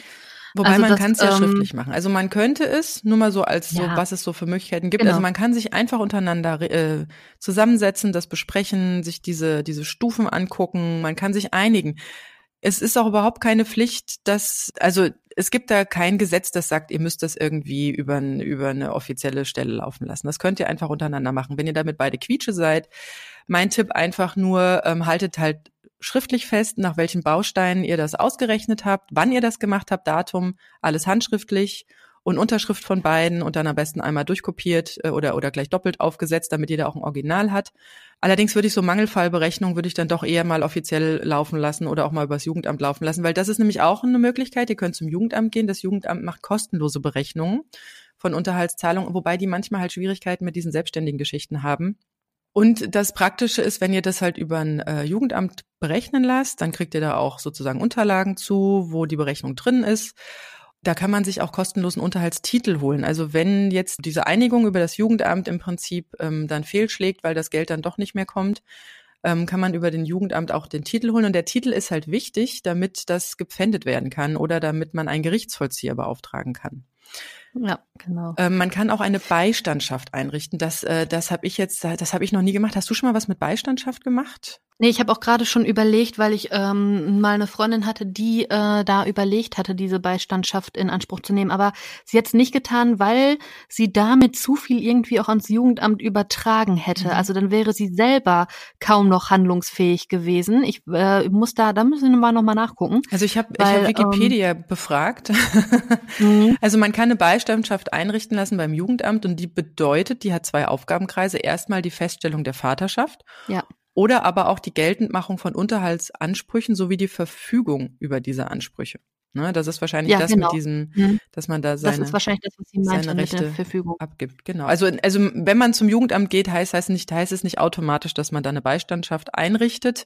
Wobei also man kann es ja ähm, schriftlich machen. Also man könnte es, nur mal so als ja, so, was es so für Möglichkeiten gibt. Genau. Also man kann sich einfach untereinander äh, zusammensetzen, das besprechen, sich diese, diese Stufen angucken, man kann sich einigen es ist auch überhaupt keine Pflicht, dass, also es gibt da kein Gesetz, das sagt, ihr müsst das irgendwie über, über eine offizielle Stelle laufen lassen. Das könnt ihr einfach untereinander machen. Wenn ihr damit beide Quietsche seid, mein Tipp einfach nur, ähm, haltet halt schriftlich fest, nach welchen Bausteinen ihr das ausgerechnet habt, wann ihr das gemacht habt, Datum, alles handschriftlich und Unterschrift von beiden und dann am besten einmal durchkopiert äh, oder, oder gleich doppelt aufgesetzt, damit jeder auch ein Original hat. Allerdings würde ich so Mangelfallberechnung würde ich dann doch eher mal offiziell laufen lassen oder auch mal übers Jugendamt laufen lassen, weil das ist nämlich auch eine Möglichkeit. Ihr könnt zum Jugendamt gehen. Das Jugendamt macht kostenlose Berechnungen von Unterhaltszahlungen, wobei die manchmal halt Schwierigkeiten mit diesen selbstständigen Geschichten haben. Und das Praktische ist, wenn ihr das halt über ein äh, Jugendamt berechnen lasst, dann kriegt ihr da auch sozusagen Unterlagen zu, wo die Berechnung drin ist. Da kann man sich auch kostenlosen Unterhaltstitel holen. Also wenn jetzt diese Einigung über das Jugendamt im Prinzip ähm, dann fehlschlägt, weil das Geld dann doch nicht mehr kommt, ähm, kann man über den Jugendamt auch den Titel holen. Und der Titel ist halt wichtig, damit das gepfändet werden kann oder damit man einen Gerichtsvollzieher beauftragen kann. Ja, genau. Ähm, man kann auch eine Beistandschaft einrichten. Das, äh, das habe ich jetzt, das habe ich noch nie gemacht. Hast du schon mal was mit Beistandschaft gemacht? Nee, ich habe auch gerade schon überlegt, weil ich ähm, mal eine Freundin hatte, die äh, da überlegt hatte, diese Beistandschaft in Anspruch zu nehmen. Aber sie hat es nicht getan, weil sie damit zu viel irgendwie auch ans Jugendamt übertragen hätte. Mhm. Also dann wäre sie selber kaum noch handlungsfähig gewesen. Ich äh, muss da, da müssen wir mal noch mal nachgucken. Also ich habe hab Wikipedia ähm, befragt. mhm. (laughs) Also man kann eine Beistandschaft einrichten lassen beim Jugendamt und die bedeutet, die hat zwei Aufgabenkreise. Erstmal die Feststellung der Vaterschaft. Ja oder aber auch die Geltendmachung von Unterhaltsansprüchen sowie die Verfügung über diese Ansprüche. Ne, das ist wahrscheinlich ja, das genau. mit diesem, mhm. dass man da seine, das ist wahrscheinlich das, was Sie seine Rechte abgibt. Genau. Also, also wenn man zum Jugendamt geht, heißt, heißt, nicht, heißt es nicht automatisch, dass man da eine Beistandschaft einrichtet.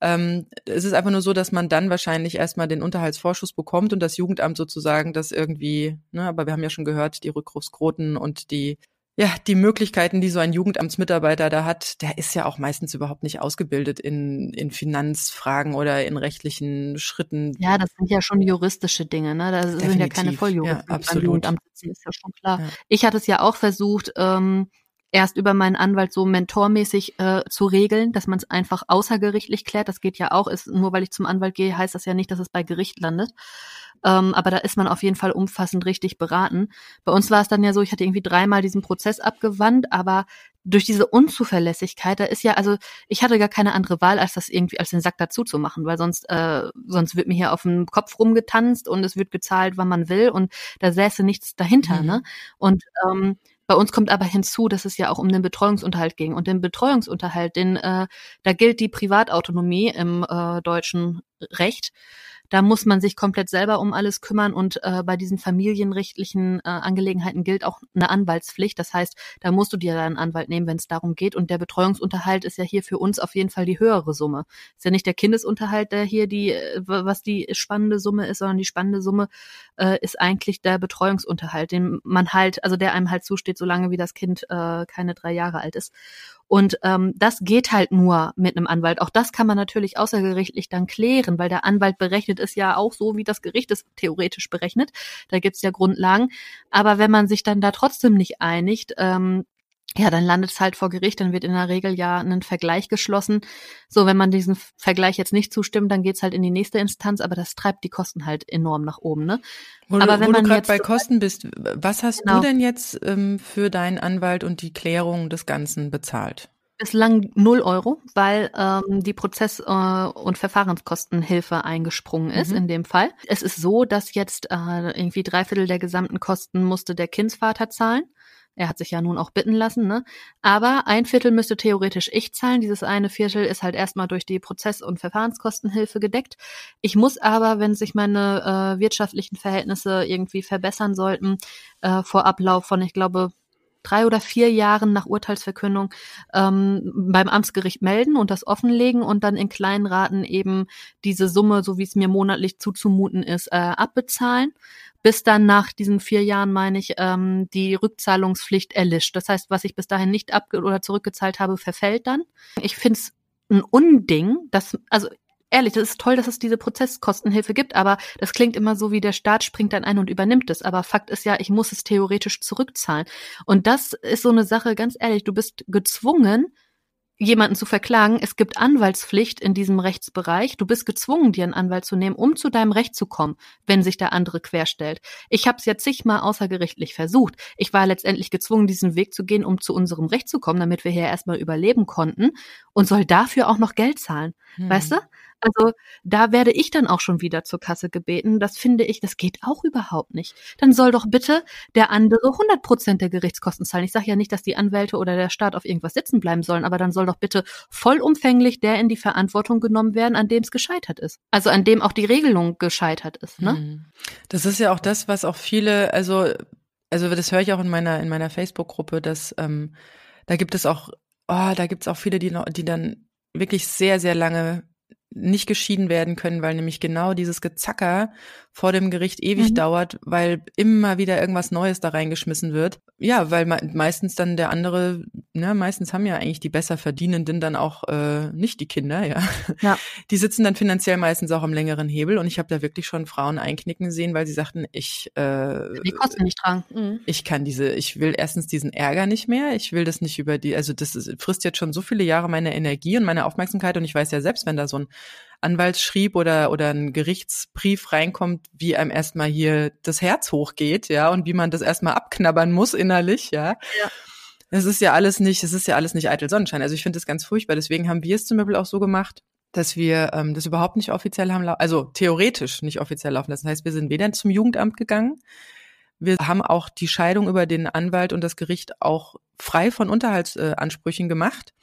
Ähm, es ist einfach nur so, dass man dann wahrscheinlich erstmal den Unterhaltsvorschuss bekommt und das Jugendamt sozusagen das irgendwie, ne, aber wir haben ja schon gehört, die Rückrufsquoten und die ja, die Möglichkeiten, die so ein Jugendamtsmitarbeiter da hat, der ist ja auch meistens überhaupt nicht ausgebildet in, in Finanzfragen oder in rechtlichen Schritten. Ja, das sind ja schon juristische Dinge, ne? Das Definitiv. sind ja keine Volljuristen ja, absolut. Jugendamt sitzen, ist ja schon klar. Ja. Ich hatte es ja auch versucht, ähm, erst über meinen Anwalt so mentormäßig äh, zu regeln, dass man es einfach außergerichtlich klärt. Das geht ja auch. Ist, nur weil ich zum Anwalt gehe, heißt das ja nicht, dass es bei Gericht landet. Ähm, aber da ist man auf jeden Fall umfassend richtig beraten. Bei uns war es dann ja so, ich hatte irgendwie dreimal diesen Prozess abgewandt, aber durch diese Unzuverlässigkeit, da ist ja, also ich hatte gar keine andere Wahl, als das irgendwie als den Sack dazu zu machen, weil sonst, äh, sonst wird mir hier auf dem Kopf rumgetanzt und es wird gezahlt, wann man will und da säße nichts dahinter, mhm. ne? Und ähm, bei uns kommt aber hinzu, dass es ja auch um den Betreuungsunterhalt ging. Und den Betreuungsunterhalt, den, äh, da gilt die Privatautonomie im äh, deutschen Recht. Da muss man sich komplett selber um alles kümmern und äh, bei diesen familienrechtlichen äh, Angelegenheiten gilt auch eine Anwaltspflicht. Das heißt, da musst du dir deinen Anwalt nehmen, wenn es darum geht. Und der Betreuungsunterhalt ist ja hier für uns auf jeden Fall die höhere Summe. Ist ja nicht der Kindesunterhalt, der hier die, äh, was die spannende Summe ist, sondern die spannende Summe äh, ist eigentlich der Betreuungsunterhalt, den man halt, also der einem halt zusteht, solange wie das Kind äh, keine drei Jahre alt ist. Und ähm, das geht halt nur mit einem Anwalt. Auch das kann man natürlich außergerichtlich dann klären, weil der Anwalt berechnet es ja auch so, wie das Gericht es theoretisch berechnet. Da gibt's ja Grundlagen. Aber wenn man sich dann da trotzdem nicht einigt, ähm, ja, dann landet es halt vor Gericht, dann wird in der Regel ja ein Vergleich geschlossen. So, wenn man diesen Vergleich jetzt nicht zustimmt, dann geht's halt in die nächste Instanz, aber das treibt die Kosten halt enorm nach oben, ne? Wo aber du, wenn man du gerade bei Kosten bist, was hast genau. du denn jetzt ähm, für deinen Anwalt und die Klärung des Ganzen bezahlt? Bislang null Euro, weil ähm, die Prozess- äh, und Verfahrenskostenhilfe eingesprungen ist mhm. in dem Fall. Es ist so, dass jetzt äh, irgendwie drei Viertel der gesamten Kosten musste der Kindsvater zahlen. Er hat sich ja nun auch bitten lassen, ne? Aber ein Viertel müsste theoretisch ich zahlen. Dieses eine Viertel ist halt erstmal durch die Prozess- und Verfahrenskostenhilfe gedeckt. Ich muss aber, wenn sich meine äh, wirtschaftlichen Verhältnisse irgendwie verbessern sollten, äh, vor Ablauf von, ich glaube, drei oder vier Jahren nach Urteilsverkündung ähm, beim Amtsgericht melden und das offenlegen und dann in kleinen Raten eben diese Summe, so wie es mir monatlich zuzumuten ist, äh, abbezahlen bis dann nach diesen vier Jahren, meine ich, ähm, die Rückzahlungspflicht erlischt. Das heißt, was ich bis dahin nicht ab oder zurückgezahlt habe, verfällt dann. Ich finde es ein Unding, dass, also ehrlich, das ist toll, dass es diese Prozesskostenhilfe gibt, aber das klingt immer so, wie der Staat springt dann ein und übernimmt es. Aber Fakt ist ja, ich muss es theoretisch zurückzahlen. Und das ist so eine Sache, ganz ehrlich, du bist gezwungen, jemanden zu verklagen. Es gibt Anwaltspflicht in diesem Rechtsbereich. Du bist gezwungen, dir einen Anwalt zu nehmen, um zu deinem Recht zu kommen, wenn sich der andere querstellt. Ich habe es jetzt zigmal außergerichtlich versucht. Ich war letztendlich gezwungen, diesen Weg zu gehen, um zu unserem Recht zu kommen, damit wir hier erstmal überleben konnten und soll dafür auch noch Geld zahlen. Hm. Weißt du? Also da werde ich dann auch schon wieder zur Kasse gebeten. Das finde ich, das geht auch überhaupt nicht. Dann soll doch bitte der andere 100 Prozent der Gerichtskosten zahlen. Ich sage ja nicht, dass die Anwälte oder der Staat auf irgendwas sitzen bleiben sollen, aber dann soll doch bitte vollumfänglich der in die Verantwortung genommen werden, an dem es gescheitert ist. Also an dem auch die Regelung gescheitert ist. Ne? Hm. Das ist ja auch das, was auch viele, also also das höre ich auch in meiner in meiner Facebook-Gruppe, dass ähm, da gibt es auch, oh, da gibt es auch viele, die die dann wirklich sehr sehr lange nicht geschieden werden können, weil nämlich genau dieses Gezacker vor dem Gericht ewig mhm. dauert, weil immer wieder irgendwas Neues da reingeschmissen wird. Ja, weil meistens dann der andere, ne, meistens haben ja eigentlich die besser Verdienenden dann auch äh, nicht die Kinder, ja. ja. (laughs) Die sitzen dann finanziell meistens auch am längeren Hebel und ich habe da wirklich schon Frauen einknicken sehen, weil sie sagten, ich äh, die Kosten nicht tragen. Mhm. Ich kann diese, ich will erstens diesen Ärger nicht mehr, ich will das nicht über die, also das ist, frisst jetzt schon so viele Jahre meine Energie und meine Aufmerksamkeit und ich weiß ja selbst, wenn da so ein Anwaltsschrieb oder, oder ein Gerichtsbrief reinkommt, wie einem erstmal hier das Herz hochgeht, ja, und wie man das erstmal abknabbern muss innerlich, ja. ja. Es ist ja alles nicht, es ist ja alles nicht eitel Sonnenschein. Also ich finde das ganz furchtbar. Deswegen haben wir es zum Beispiel auch so gemacht, dass wir ähm, das überhaupt nicht offiziell haben, also theoretisch nicht offiziell laufen lassen. Das heißt, wir sind weder zum Jugendamt gegangen, wir haben auch die Scheidung über den Anwalt und das Gericht auch frei von Unterhaltsansprüchen gemacht.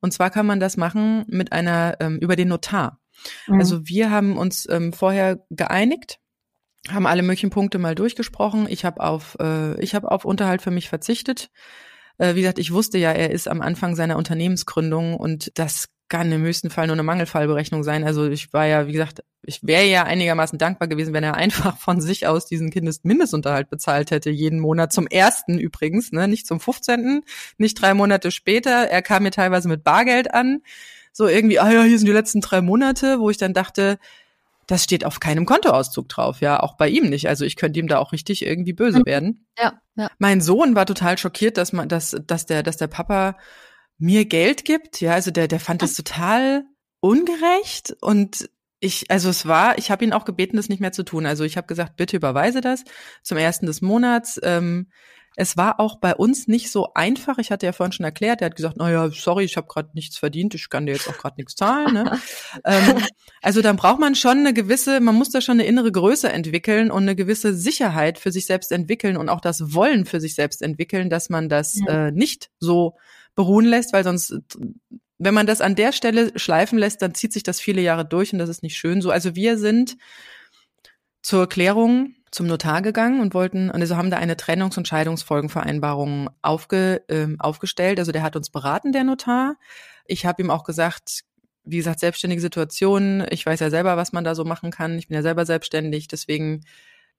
Und zwar kann man das machen mit einer ähm, über den Notar. Mhm. Also wir haben uns ähm, vorher geeinigt, haben alle möglichen Punkte mal durchgesprochen. Ich habe auf, äh, ich habe auf Unterhalt für mich verzichtet. Äh, wie gesagt, ich wusste ja, er ist am Anfang seiner Unternehmensgründung und das kann im höchsten Fall nur eine Mangelfallberechnung sein. Also ich war ja, wie gesagt, ich wäre ja einigermaßen dankbar gewesen, wenn er (laughs) einfach von sich aus diesen Kindesmindestunterhalt bezahlt hätte, jeden Monat zum ersten übrigens, ne, nicht zum 15., nicht drei Monate später. Er kam mir teilweise mit Bargeld an so irgendwie, ah ja, hier sind die letzten drei Monate, wo ich dann dachte, das steht auf keinem Kontoauszug drauf, ja, auch bei ihm nicht. Also ich könnte ihm da auch richtig irgendwie böse mhm. werden. Ja, ja. Mein Sohn war total schockiert, dass man, dass, dass der, dass der Papa mir Geld gibt. Ja, also der, der fand das total ungerecht und ich, also es war, ich habe ihn auch gebeten, das nicht mehr zu tun. Also ich habe gesagt, bitte überweise das zum ersten des Monats. Ähm, es war auch bei uns nicht so einfach. Ich hatte ja vorhin schon erklärt, er hat gesagt, naja, sorry, ich habe gerade nichts verdient, ich kann dir jetzt auch gerade nichts zahlen. Ne? (laughs) ähm, also dann braucht man schon eine gewisse, man muss da schon eine innere Größe entwickeln und eine gewisse Sicherheit für sich selbst entwickeln und auch das Wollen für sich selbst entwickeln, dass man das ja. äh, nicht so beruhen lässt, weil sonst wenn man das an der Stelle schleifen lässt, dann zieht sich das viele Jahre durch und das ist nicht schön so. Also wir sind zur Klärung zum Notar gegangen und wollten, also haben da eine Trennungs- und Scheidungsfolgenvereinbarung aufge, äh, aufgestellt. Also der hat uns beraten, der Notar. Ich habe ihm auch gesagt, wie gesagt, selbstständige Situationen. Ich weiß ja selber, was man da so machen kann. Ich bin ja selber selbstständig, deswegen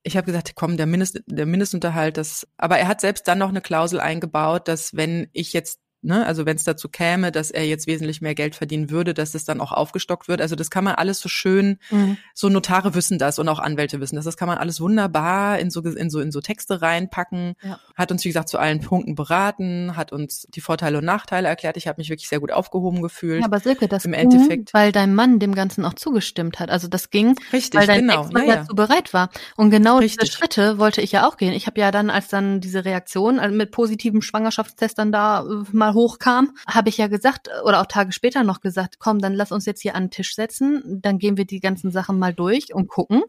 ich habe gesagt, komm, der, Mindest, der Mindestunterhalt, das, aber er hat selbst dann noch eine Klausel eingebaut, dass wenn ich jetzt ne, also wenn es dazu käme, dass er jetzt wesentlich mehr Geld verdienen würde, dass es dann auch aufgestockt wird. Also das kann man alles so schön, mhm. so Notare wissen das und auch Anwälte wissen das. Das kann man alles wunderbar in so in so in so Texte reinpacken. Ja. Hat uns wie gesagt zu allen Punkten beraten, hat uns die Vorteile und Nachteile erklärt. Ich habe mich wirklich sehr gut aufgehoben gefühlt. Ja, aber Silke, das im ging, Endeffekt, weil dein Mann dem Ganzen auch zugestimmt hat. Also das ging, Richtig, weil dein genau. Ex-Mann ja, dazu bereit war. Und genau Richtig. diese Schritte wollte ich ja auch gehen. Ich habe ja dann, als dann diese Reaktion also mit positivem Schwangerschaftstest dann da äh, mal hochkam, habe ich ja gesagt, oder auch Tage später noch gesagt, komm, dann lass uns jetzt hier an den Tisch setzen, dann gehen wir die ganzen Sachen mal durch und gucken.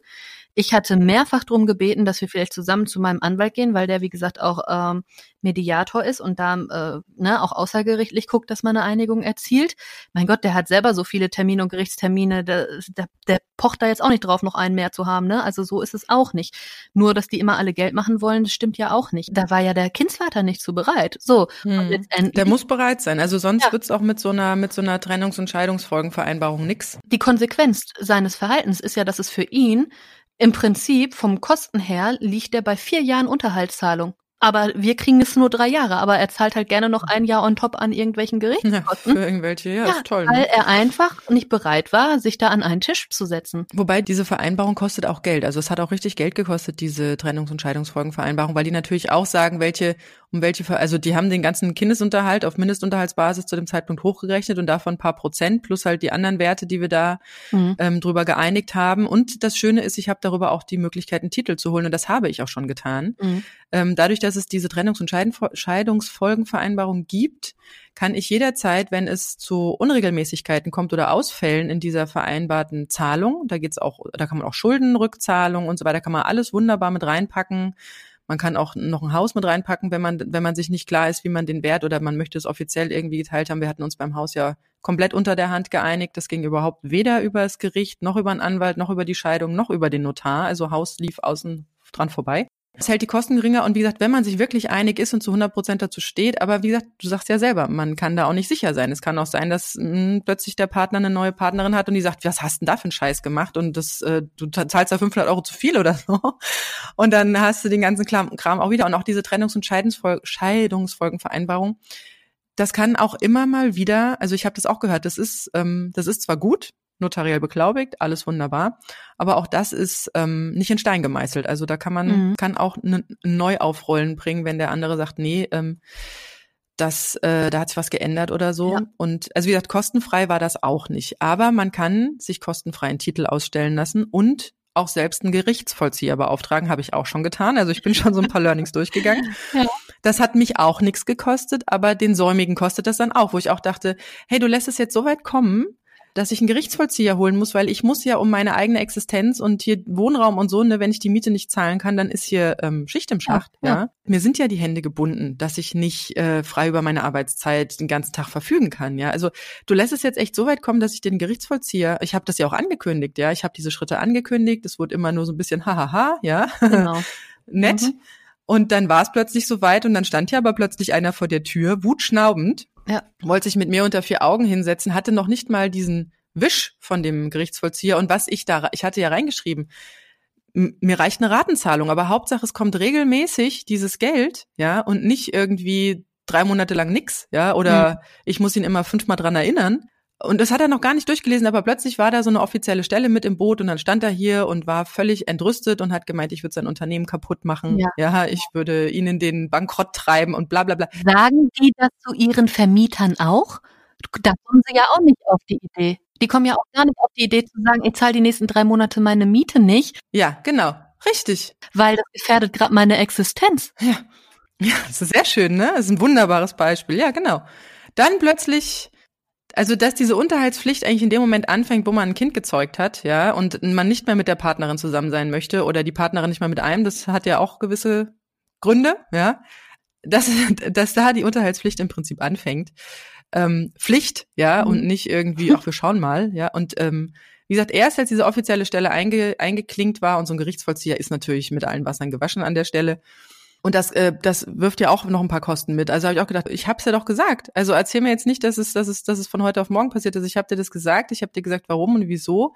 Ich hatte mehrfach drum gebeten, dass wir vielleicht zusammen zu meinem Anwalt gehen, weil der, wie gesagt, auch ähm, Mediator ist und da äh, ne, auch außergerichtlich guckt, dass man eine Einigung erzielt. Mein Gott, der hat selber so viele Termine und Gerichtstermine, der, der, der pocht da jetzt auch nicht drauf, noch einen mehr zu haben. Ne? Also so ist es auch nicht. Nur, dass die immer alle Geld machen wollen, das stimmt ja auch nicht. Da war ja der Kindsvater nicht zu bereit. So, hm. der muss bereit sein. Also sonst ja. wird's auch mit so einer mit so einer Trennungs- und Scheidungsfolgenvereinbarung nix. Die Konsequenz seines Verhaltens ist ja, dass es für ihn im Prinzip vom Kosten her liegt er bei vier Jahren Unterhaltszahlung. Aber wir kriegen es nur drei Jahre, aber er zahlt halt gerne noch ein Jahr on top an irgendwelchen Gerichtskosten. Ja, für irgendwelche, ja, ja ist toll. Ne? Weil er einfach nicht bereit war, sich da an einen Tisch zu setzen. Wobei diese Vereinbarung kostet auch Geld. Also es hat auch richtig Geld gekostet, diese Trennungs- und Scheidungsfolgenvereinbarung, weil die natürlich auch sagen, welche um welche, also die haben den ganzen Kindesunterhalt auf Mindestunterhaltsbasis zu dem Zeitpunkt hochgerechnet und davon ein paar Prozent plus halt die anderen Werte, die wir da mhm. ähm, drüber geeinigt haben. Und das Schöne ist, ich habe darüber auch die Möglichkeit, einen Titel zu holen und das habe ich auch schon getan. Mhm. Ähm, dadurch, dass es diese Trennungs- und Scheidungsfolgenvereinbarung gibt, kann ich jederzeit, wenn es zu Unregelmäßigkeiten kommt oder Ausfällen in dieser vereinbarten Zahlung, da geht's auch, da kann man auch Schuldenrückzahlung und so weiter, kann man alles wunderbar mit reinpacken man kann auch noch ein Haus mit reinpacken, wenn man, wenn man sich nicht klar ist, wie man den Wert oder man möchte es offiziell irgendwie geteilt haben. Wir hatten uns beim Haus ja komplett unter der Hand geeinigt. Das ging überhaupt weder über das Gericht, noch über einen Anwalt, noch über die Scheidung, noch über den Notar. Also Haus lief außen dran vorbei. Es hält die Kosten geringer und wie gesagt, wenn man sich wirklich einig ist und zu 100 Prozent dazu steht, aber wie gesagt, du sagst ja selber, man kann da auch nicht sicher sein. Es kann auch sein, dass mh, hm, plötzlich der Partner eine neue Partnerin hat und die sagt, was hast denn da für einen Scheiß gemacht und das, äh, du zahlst da 500 Euro zu viel oder so. (laughs) Und dann hast du den ganzen Kram auch wieder und auch diese Trennungs- und Scheidungsfolgenvereinbarung. Das kann auch immer mal wieder, also ich habe das auch gehört, das ist, ähm, das ist zwar gut, notariell beglaubigt, alles wunderbar. Aber auch das ist ähm, nicht in Stein gemeißelt. Also da kann man, mhm. kann auch ein Neuaufrollen bringen, wenn der andere sagt, nee, ähm, das, äh, da hat sich was geändert oder so. Ja. Und also wie gesagt, kostenfrei war das auch nicht. Aber man kann sich kostenfrei einen Titel ausstellen lassen und auch selbst einen Gerichtsvollzieher beauftragen, habe ich auch schon getan. Also ich bin schon so ein paar (laughs) Learnings durchgegangen. Ja. Das hat mich auch nichts gekostet, aber den Säumigen kostet das dann auch, wo ich auch dachte, hey, du lässt es jetzt so weit kommen, dass ich einen Gerichtsvollzieher holen muss, weil ich muss ja um meine eigene Existenz und hier Wohnraum und so, ne, wenn ich die Miete nicht zahlen kann, dann ist hier ähm, Schicht im Schacht, ja, ja. ja. Mir sind ja die Hände gebunden, dass ich nicht äh, frei über meine Arbeitszeit den ganzen Tag verfügen kann, ja. Also du lässt es jetzt echt so weit kommen, dass ich den Gerichtsvollzieher, ich habe das ja auch angekündigt, ja, ich habe diese Schritte angekündigt, es wurde immer nur so ein bisschen hahaha, ja. Genau. (laughs) Nett. Mhm. Und dann war es plötzlich soweit und dann stand hier aber plötzlich einer vor der Tür, wutschnaubend, ja. wollte sich mit mir unter vier Augen hinsetzen, hatte noch nicht mal diesen Wisch von dem Gerichtsvollzieher und was ich da, ich hatte ja reingeschrieben, mir reicht eine Ratenzahlung, aber Hauptsache es kommt regelmäßig dieses Geld, ja, und nicht irgendwie drei Monate lang nix, ja, oder mhm. ich muss ihn immer fünfmal dran erinnern. Und das hat er noch gar nicht durchgelesen, aber plötzlich war da so eine offizielle Stelle mit im Boot und dann stand er hier und war völlig entrüstet und hat gemeint, ich würde sein Unternehmen kaputt machen. Ja, ja ich würde ihnen den Bankrott treiben und bla bla bla. Sagen die das zu ihren Vermietern auch? Da kommen sie ja auch nicht auf die Idee. Die kommen ja auch gar nicht auf die Idee zu sagen, ich zahle die nächsten drei Monate meine Miete nicht. Ja, genau. Richtig. Weil das gefährdet gerade meine Existenz. Ja. Ja, das ist sehr schön, ne? Das ist ein wunderbares Beispiel. Ja, genau. Dann plötzlich also, dass diese Unterhaltspflicht eigentlich in dem Moment anfängt, wo man ein Kind gezeugt hat, ja, und man nicht mehr mit der Partnerin zusammen sein möchte oder die Partnerin nicht mehr mit einem, das hat ja auch gewisse Gründe, ja, dass, (laughs) dass da die Unterhaltspflicht im Prinzip anfängt. Ähm, Pflicht, ja, mhm. und nicht irgendwie, ach, wir schauen mal, ja, und ähm, wie gesagt, erst als diese offizielle Stelle einge, eingeklinkt war und so ein Gerichtsvollzieher ist natürlich mit allen Wassern gewaschen an der Stelle, und das, äh, das wirft ja auch noch ein paar Kosten mit. Also habe ich auch gedacht, ich habe es ja doch gesagt. Also erzähl mir jetzt nicht, dass es, dass es, dass es von heute auf morgen passiert ist. Ich habe dir das gesagt. Ich habe dir gesagt, warum und wieso.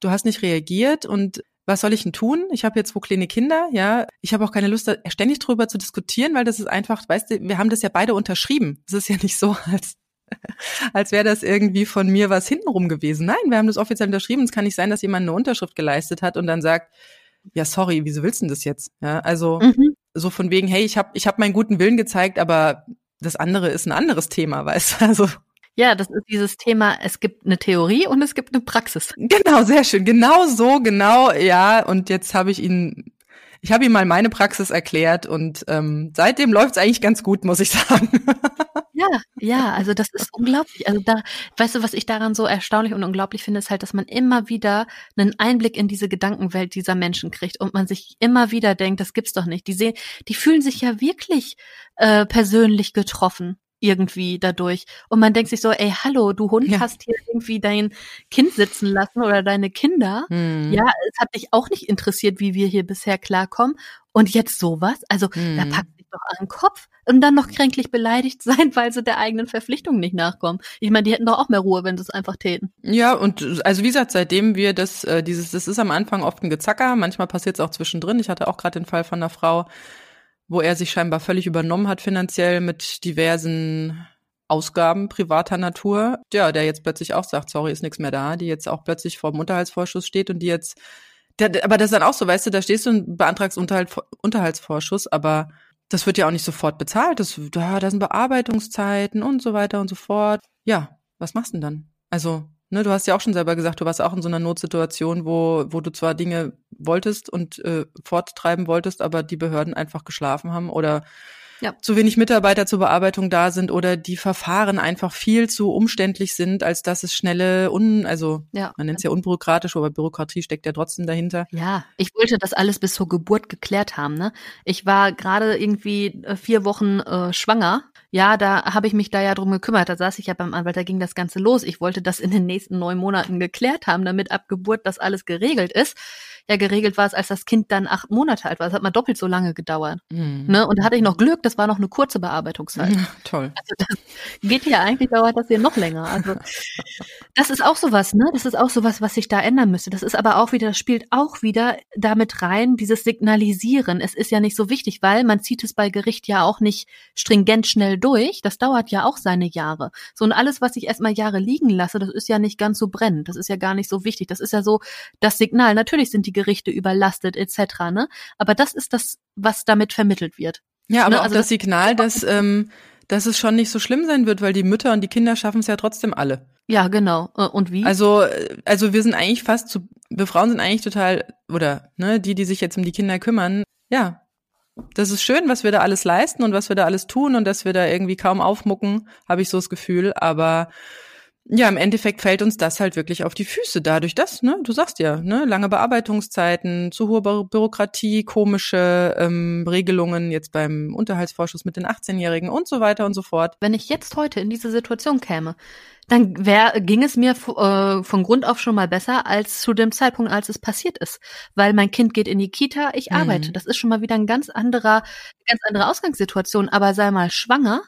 Du hast nicht reagiert und was soll ich denn tun? Ich habe jetzt zwei kleine Kinder, ja. Ich habe auch keine Lust, da ständig drüber zu diskutieren, weil das ist einfach, weißt du, wir haben das ja beide unterschrieben. Es ist ja (laughs) nicht so, als als wäre das irgendwie von mir was hintenrum gewesen. Nein, wir haben das offiziell unterschrieben. Es kann nicht sein, dass jemand eine Unterschrift geleistet hat und dann sagt, ja, sorry, wieso willst du denn das jetzt? Ja, also mhm so von wegen, hey, ich habe ich hab meinen guten Willen gezeigt, aber das andere ist ein anderes Thema, (laughs) weißt du? Also ja, das ist dieses Thema, es gibt eine Theorie und es gibt eine Praxis. Genau, sehr schön. Genau so, genau, ja. Und jetzt habe ich ihn, ich habe ihm mal meine Praxis erklärt und ähm, seitdem läuft's eigentlich ganz gut, muss ich (laughs) sagen. Ja, ja, also das ist unglaublich. Also da, weißt du, was ich daran so erstaunlich und unglaublich finde, ist halt, dass man immer wieder einen Einblick in diese Gedankenwelt dieser Menschen kriegt und man sich immer wieder denkt, das gibt's doch nicht. Die sehen, die fühlen sich ja wirklich äh, persönlich getroffen irgendwie dadurch. Und man denkt sich so, ey, hallo, du Hund ja. hast hier irgendwie dein Kind sitzen lassen oder deine Kinder. Hm. Ja, es hat dich auch nicht interessiert, wie wir hier bisher klarkommen. Und jetzt sowas? Also, hm. da packt doch an den Kopf und dann noch kränklich beleidigt sein, (laughs) weil sie der eigenen Verpflichtung nicht nachkommen. Ich meine, die hätten doch auch mehr Ruhe, wenn sie es einfach täten. Ja, und also wie gesagt, seitdem wir das, äh, dieses, das ist am Anfang oft ein Gezacker, manchmal passiert es auch zwischendrin. Ich hatte auch gerade den Fall von einer Frau, wo er sich scheinbar völlig übernommen hat finanziell mit diversen Ausgaben privater Natur. Ja, der jetzt plötzlich auch sagt, sorry, ist nichts mehr da, die jetzt auch plötzlich vor dem Unterhaltsvorschuss steht und die jetzt, aber das ist dann auch so, weißt du, da stehst du und beantragst Unterhalt, Unterhaltsvorschuss, aber das wird ja auch nicht sofort bezahlt. Das, da, da sind Bearbeitungszeiten und so weiter und so fort. Ja, was machst du denn dann? Also, ne, du hast ja auch schon selber gesagt, du warst auch in so einer Notsituation, wo, wo du zwar Dinge wolltest und äh, forttreiben wolltest, aber die Behörden einfach geschlafen haben oder ja. zu wenig Mitarbeiter zur Bearbeitung da sind oder die Verfahren einfach viel zu umständlich sind, als dass es schnelle, un, also ja. man nennt es ja unbürokratisch, aber Bürokratie steckt ja trotzdem dahinter. Ja, ich wollte das alles bis zur Geburt geklärt haben. Ne? Ich war gerade irgendwie äh, vier Wochen äh, schwanger. Ja, da habe ich mich da ja drum gekümmert. Da saß ich ja beim Anwalt, da ging das Ganze los. Ich wollte das in den nächsten neun Monaten geklärt haben, damit ab Geburt das alles geregelt ist ja geregelt war es, als das Kind dann acht Monate alt war. Das hat mal doppelt so lange gedauert. Mhm. Ne? Und da hatte ich noch Glück, das war noch eine kurze Bearbeitungszeit. Ja, toll. Also das geht ja eigentlich, dauert das hier noch länger. Also das ist auch sowas, ne? Das ist auch sowas, was sich da ändern müsste. Das ist aber auch wieder, das spielt auch wieder damit rein, dieses Signalisieren. Es ist ja nicht so wichtig, weil man zieht es bei Gericht ja auch nicht stringent schnell durch. Das dauert ja auch seine Jahre. So und alles, was ich erstmal Jahre liegen lasse, das ist ja nicht ganz so brennend. Das ist ja gar nicht so wichtig. Das ist ja so das Signal. Natürlich sind die Gerichte überlastet etc. Ne? Aber das ist das, was damit vermittelt wird. Ja, aber ne? also auch das, das Signal, dass, ähm, dass es schon nicht so schlimm sein wird, weil die Mütter und die Kinder schaffen es ja trotzdem alle. Ja, genau. Äh, und wie? Also, also wir sind eigentlich fast zu, wir Frauen sind eigentlich total, oder ne, die, die sich jetzt um die Kinder kümmern, ja, das ist schön, was wir da alles leisten und was wir da alles tun und dass wir da irgendwie kaum aufmucken, habe ich so das Gefühl. Aber ja, im Endeffekt fällt uns das halt wirklich auf die Füße dadurch, dass, ne, du sagst ja, ne, lange Bearbeitungszeiten, zu hohe Bürokratie, komische ähm, Regelungen jetzt beim Unterhaltsvorschuss mit den 18-Jährigen und so weiter und so fort. Wenn ich jetzt heute in diese Situation käme, dann wär, ging es mir äh, von Grund auf schon mal besser als zu dem Zeitpunkt, als es passiert ist. Weil mein Kind geht in die Kita, ich mhm. arbeite. Das ist schon mal wieder ein ganz anderer, ganz andere Ausgangssituation. Aber sei mal schwanger,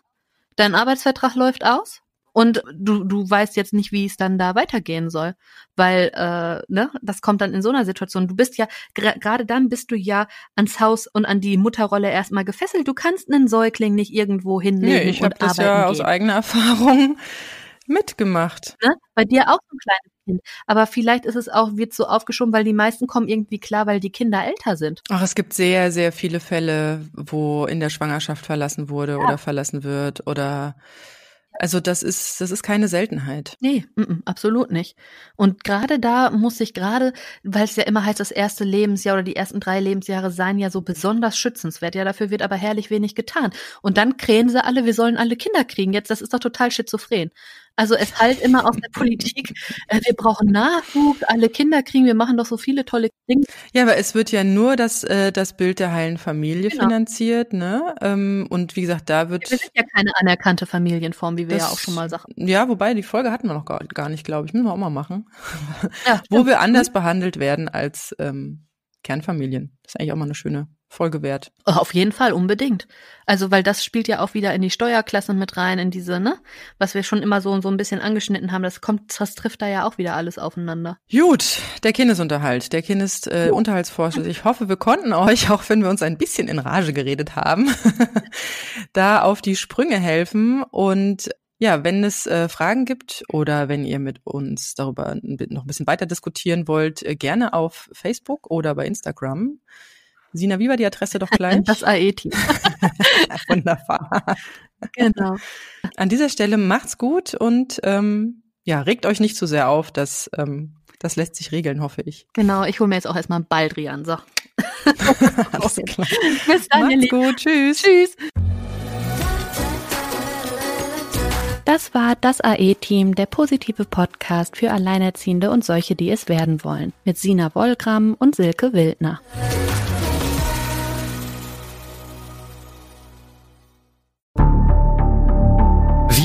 dein Arbeitsvertrag läuft aus, und du, du weißt jetzt nicht, wie es dann da weitergehen soll. Weil, äh, ne, das kommt dann in so einer Situation. Du bist ja, gerade dann bist du ja ans Haus und an die Mutterrolle erstmal gefesselt. Du kannst einen Säugling nicht irgendwo hinlegen nee, ich und das ja gehen. aus eigener Erfahrung (laughs) mitgemacht. Ne? Bei dir auch so ein kleines Kind. Aber vielleicht ist es auch, wird so aufgeschoben, weil die meisten kommen irgendwie klar, weil die Kinder älter sind. Ach, es gibt sehr, sehr viele Fälle, wo in der Schwangerschaft verlassen wurde ja. oder verlassen wird oder also das ist, das ist keine Seltenheit. Nee, m -m, absolut nicht. Und gerade da muss ich gerade, weil es ja immer heißt, das erste Lebensjahr oder die ersten drei Lebensjahre seien ja so besonders schützenswert. Ja, dafür wird aber herrlich wenig getan. Und dann krähen sie alle, wir sollen alle Kinder kriegen. Jetzt, das ist doch total schizophren. Also es halt immer aus der Politik, äh, wir brauchen Nachwuchs, alle Kinder kriegen, wir machen doch so viele tolle Dinge. Ja, aber es wird ja nur das, äh, das Bild der heilen Familie genau. finanziert, ne? Ähm, und wie gesagt, da wird. Wir sind ja keine anerkannte Familienform, wie wir das, ja auch schon mal sagten. Ja, wobei die Folge hatten wir noch gar, gar nicht, glaube ich. Müssen wir auch mal machen. Ja, (laughs) Wo wir anders behandelt werden als ähm, Kernfamilien. Das ist eigentlich auch mal eine schöne Folge wert. Auf jeden Fall, unbedingt. Also, weil das spielt ja auch wieder in die Steuerklasse mit rein, in diese, ne? Was wir schon immer so, so ein bisschen angeschnitten haben. Das kommt, das trifft da ja auch wieder alles aufeinander. Gut, der Kindesunterhalt, der Kindesunterhaltsvorschuss. Äh, ich hoffe, wir konnten euch, auch wenn wir uns ein bisschen in Rage geredet haben, (laughs) da auf die Sprünge helfen und ja, wenn es äh, Fragen gibt oder wenn ihr mit uns darüber noch ein bisschen weiter diskutieren wollt, äh, gerne auf Facebook oder bei Instagram. Sina, wie war die Adresse doch gleich? Das AE-Team. (laughs) Wunderbar. Genau. An dieser Stelle macht's gut und ähm, ja, regt euch nicht zu sehr auf. Das, ähm, das lässt sich regeln, hoffe ich. Genau, ich hole mir jetzt auch erstmal einen Baldrian. So. (laughs) Alles klar. Bis dann, Macht's gut. Tschüss. Tschüss. Das war das AE-Team, der positive Podcast für Alleinerziehende und solche, die es werden wollen, mit Sina Wollgramm und Silke Wildner.